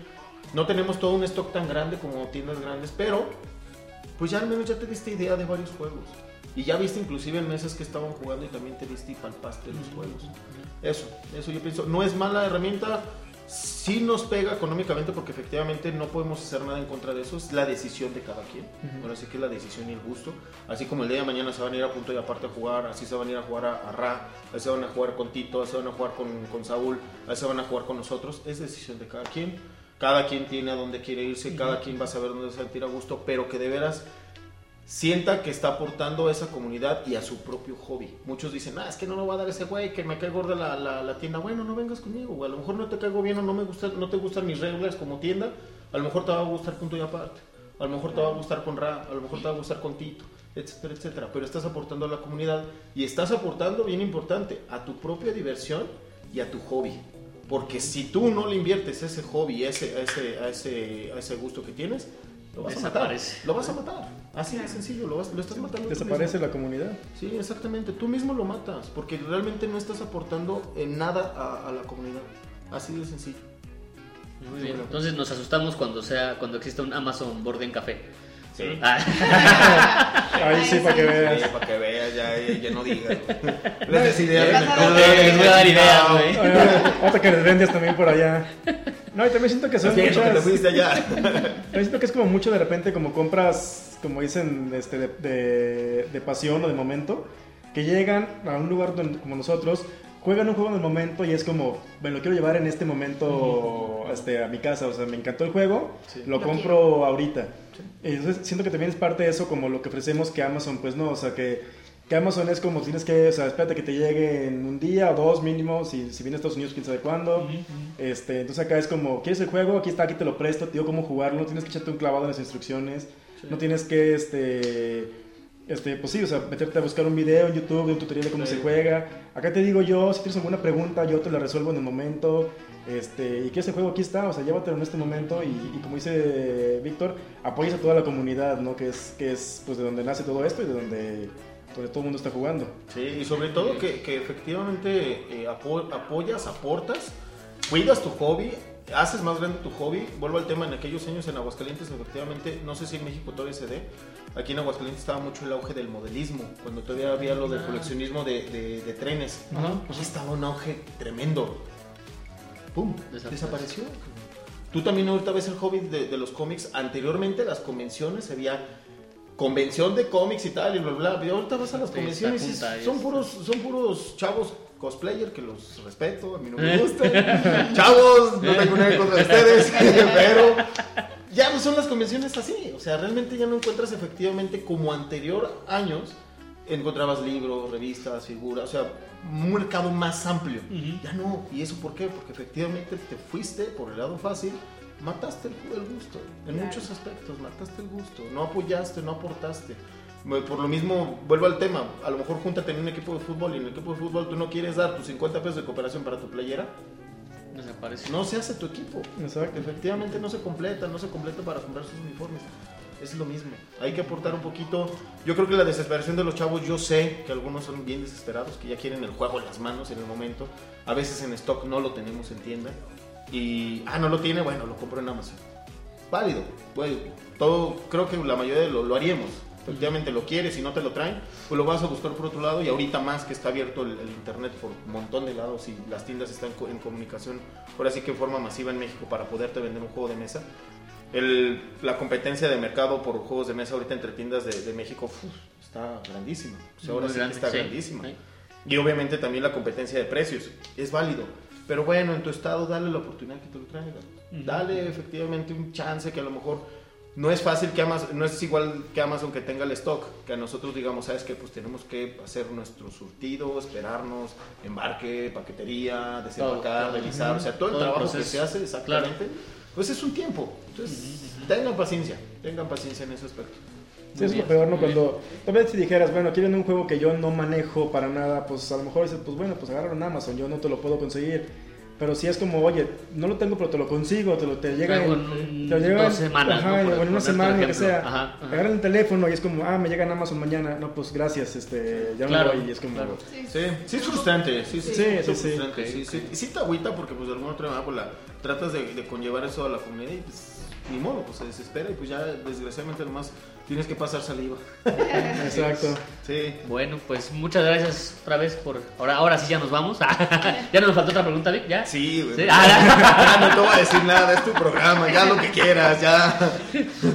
No tenemos todo un stock tan grande como tiendas grandes, pero pues ya al menos ya te diste idea de varios juegos. Y ya viste inclusive en meses que estaban jugando y también te diste y palpaste los juegos. Eso, eso yo pienso. No es mala herramienta, sí nos pega económicamente porque efectivamente no podemos hacer nada en contra de eso. Es la decisión de cada quien. Ahora sí que es la decisión y el gusto. Así como el día de mañana se van a ir a punto y aparte a jugar, así se van a ir a jugar a, a Ra, así se van a jugar con Tito, así se van a jugar con, con Saúl, así se van a jugar con nosotros. Es decisión de cada quien. Cada quien tiene a dónde quiere irse, cada quien va a saber dónde se sentir a gusto, pero que de veras sienta que está aportando a esa comunidad y a su propio hobby. Muchos dicen, ah, es que no lo va a dar ese güey, que me cae gorda la, la, la tienda. Bueno, no vengas conmigo, güey. A lo mejor no te caigo bien o no, me gusta, no te gustan mis reglas como tienda. A lo mejor te va a gustar punto y aparte. A lo mejor te va a gustar con Ra, a lo mejor te va a gustar con Tito, etcétera, etcétera. Pero estás aportando a la comunidad y estás aportando, bien importante, a tu propia diversión y a tu hobby. Porque si tú no le inviertes ese hobby, ese, ese, a, ese, a ese gusto que tienes, lo vas a matar. Desaparece. Lo vas a matar. Así de sencillo, lo, vas- lo estás matando. Desaparece la comunidad. Sí, exactamente. Tú mismo lo matas porque realmente no estás aportando en nada a, a la comunidad. Así de sencillo. Muy bien. Entonces nos asustamos cuando sea cuando exista un Amazon Borden Café. Sí. Ah, Ahí sí, para que veas. para que veas, ya, ya no digas. Les des ideas de Les mercado. les voy a dar ideas, güey. Otra que les vendes también por allá. No, y también siento que son Siento que te muchas. fuiste allá. También siento que es como mucho de repente, como compras, como dicen, este, de, de- de pasión o de momento, que llegan a un lugar donde, como nosotros, juegan un juego en el momento y es como, me lo quiero llevar en este momento este, a mi casa. O sea, me encantó el juego, Sí. lo Lo compro ahorita. Entonces siento que también es parte de eso, como lo que ofrecemos que Amazon, pues no, o sea, que, que Amazon es como tienes que, o sea, espérate que te llegue en un día o dos mínimo, si, si viene a Estados Unidos, quién sabe cuándo. este, entonces acá es como, ¿quieres el juego? Aquí está, aquí te lo presto, te digo cómo jugarlo, no tienes que echarte un clavado en las instrucciones, no tienes que, este, este, pues sí, o sea, meterte a buscar un video en YouTube, un tutorial de cómo Sí. se juega. Acá te digo yo, si tienes alguna pregunta, yo te la resuelvo en el momento. Este, y que ese juego aquí está, o sea, llévatelo en este momento y, y como dice Víctor, apoyas a toda la comunidad, ¿no? Que es, que es pues de donde nace todo esto y de donde, todo el mundo está jugando. Sí, y sobre todo que, que efectivamente eh, apo- apoyas, aportas, cuidas tu hobby, haces más grande tu hobby. Vuelvo al tema, en aquellos años en Aguascalientes, efectivamente, no sé si en México todavía se dé, aquí en Aguascalientes estaba mucho el auge del modelismo, cuando todavía había lo del coleccionismo de, de- de trenes. Ajá. Pues estaba un auge tremendo. ¡Pum! Desapareció. Desapareció. Tú también ahorita ves el hobby de, de los cómics. Anteriormente las convenciones había convención de cómics y tal y bla bla. Y ahorita vas a las Sí, convenciones y son puros son puros chavos cosplayer que los respeto, a mí no me gustan. chavos, no tengo nada contra de ustedes, pero ya no son las convenciones así. O sea, realmente ya no encuentras efectivamente como anterior años encontrabas libros, revistas, figuras, o sea, un mercado más amplio. Ya no. ¿Y eso por qué? Porque efectivamente te fuiste por el lado fácil, mataste el, el gusto. En Claro. muchos aspectos, mataste el gusto. No apoyaste, no aportaste. Por lo mismo, vuelvo al tema. A lo mejor júntate en un equipo de fútbol y en el equipo de fútbol tú no quieres dar tus 50 pesos de cooperación para tu playera. Desaparece. No se hace tu equipo. Exacto. Efectivamente no se completa, no se completa para comprar sus uniformes. Es lo mismo. Hay que aportar un poquito. Yo creo que la desesperación de los chavos, yo sé que algunos son bien desesperados, que ya quieren el juego en las manos en el momento. A veces en stock no lo tenemos en tienda. Y, ah, no lo tiene, bueno, lo compro en Amazon. Válido. Pues, todo, creo que la mayoría de lo, lo haríamos. Efectivamente lo quieres y no te lo traen, pues lo vas a buscar por otro lado y ahorita más que está abierto el, el internet por un montón de lados y las tiendas están en comunicación, ahora sí que en forma masiva en México para poderte vender un juego de mesa. El- la competencia de mercado por juegos de mesa ahorita entre tiendas de, de México uf, está grandísima. O sea, ahora Muy sí que grande, está sí. grandísima. Sí. Y obviamente también la competencia de precios. Es válido. Pero bueno, en tu estado dale la oportunidad que te lo traigan. Dale efectivamente un chance que a lo mejor no es fácil que Amazon, no es igual que Amazon que tenga el stock, que a nosotros digamos, sabes que pues tenemos que hacer nuestro surtido, esperarnos, embarque, paquetería, desempacar, Todo, todo. revisar, o sea, todo el Todo el trabajo que proceso. se hace exactamente, pues es un tiempo. Entonces, tengan paciencia, tengan paciencia en ese aspecto. Sí, es lo peor, ¿no? Cuando, tal vez si dijeras, bueno, quieren un juego que yo no manejo para nada, pues a lo mejor dices, pues bueno, pues agárralo en Amazon, yo no te lo puedo conseguir. Pero si es como, oye, no lo tengo, pero te lo consigo, te lo te llega en, en te lo llega dos en- semanas, ajá, ¿no? O en una semana, un lo que sea. Ajá, ajá. Agarran el teléfono y es como, ah, me llega en Amazon mañana. No, pues gracias, este, ya Claro, me voy. Y es como, claro. Sí, Sí, sí es frustrante, sí, sí, Sí, es sí, sí. frustrante, sí, sí. Y sí te agüita porque pues de alguna otra manera pues, la, tratas de, de conllevar eso a la comunidad y pues ni modo, pues se desespera y pues ya desgraciadamente nomás tienes que pasar saliva. exacto. Sí. Bueno, pues muchas gracias otra vez por. Ahora, ahora sí ya nos vamos. ya no nos faltó otra pregunta, Vic, ¿ya? Sí, güey. Sí. Ah, ya no te voy a decir nada, es tu programa, ya lo que quieras, ya.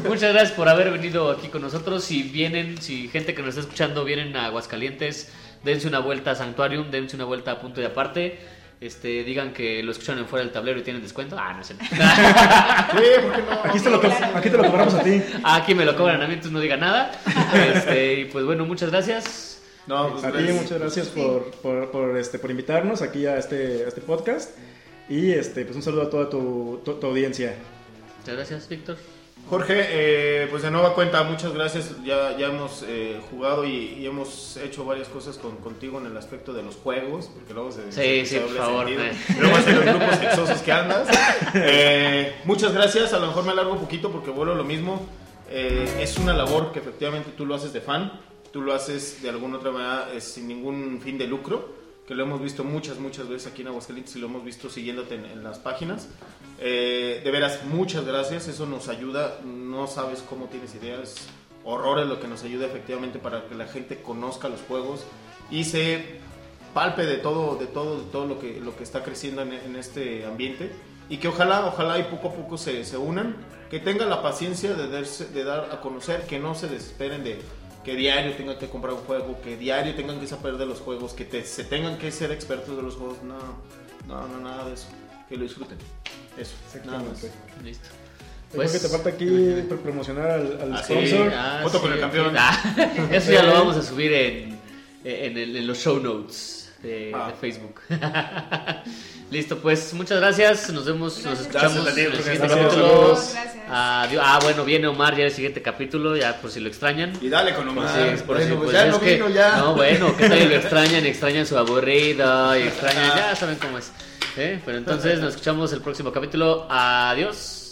Muchas gracias por haber venido aquí con nosotros. Si vienen, si gente que nos está escuchando vienen a Aguascalientes, dense una vuelta a Sanctuarium, dense una vuelta a punto de aparte. Este, digan que lo escucharon en fuera del tablero y tienen descuento. Ah, no sé. Sí, ¿por qué no? Aquí te, lo, aquí te lo cobramos a ti. Aquí me lo cobran a mí, entonces no diga nada. Este, y pues bueno, muchas gracias. No, pues A ti gracias. muchas gracias por, por, por, este, por invitarnos aquí a este, a este podcast. Y este, pues un saludo a toda tu, tu- tu audiencia. Muchas gracias, Víctor. Jorge, eh, pues de nueva cuenta, muchas gracias. Ya, ya hemos eh, jugado y, y hemos hecho varias cosas con, contigo en el aspecto de los juegos, porque luego se, Sí, se- sí, por favor, eh. Luego de los grupos sexosos que andas. Eh, muchas gracias, a lo mejor me alargo un poquito porque vuelvo a lo mismo. Eh, es una labor que efectivamente tú lo haces de fan, tú lo haces de alguna otra manera eh, sin ningún fin de lucro que lo hemos visto muchas, muchas veces aquí en Aguascalientes y lo hemos visto siguiéndote en, en las páginas. Eh, de veras, muchas gracias, eso nos ayuda, no sabes cómo tienes ideas, horrores lo que nos ayuda efectivamente para que la gente conozca los juegos y se palpe de todo, de todo, de todo lo que, lo que está creciendo en, en este ambiente y que ojalá, ojalá y poco a poco se, se unan, que tengan la paciencia de, darse- de dar a conocer, que no se desesperen de que diario tengan que comprar un juego, que diario tengan que saber de los juegos, que te- se tengan que ser expertos de los juegos, no, no, no, nada de eso, que lo disfruten, eso, nada más. Exactamente. Listo. Pues, Creo que te falta aquí pr- promocionar al, al Ah, sí. sponsor. Ah, Foto con el campeón. Ah, eso ya lo vamos a subir en, en, los show notes de, Ah. de Facebook. Listo, pues muchas gracias. Nos vemos, nos escuchamos Gracias, en el siguiente gracias. capítulo. Adiós. Ah, bueno, viene Omar ya el siguiente capítulo, ya por si lo extrañan. Y dale con Omar, Sí, por bueno, si- pues pues ya es no que- vino ya. No, bueno, ¿qué tal y lo extrañan? Extrañan su aburrido y extrañan, ya saben cómo es. ¿eh? Pero entonces nos escuchamos el próximo capítulo. Adiós.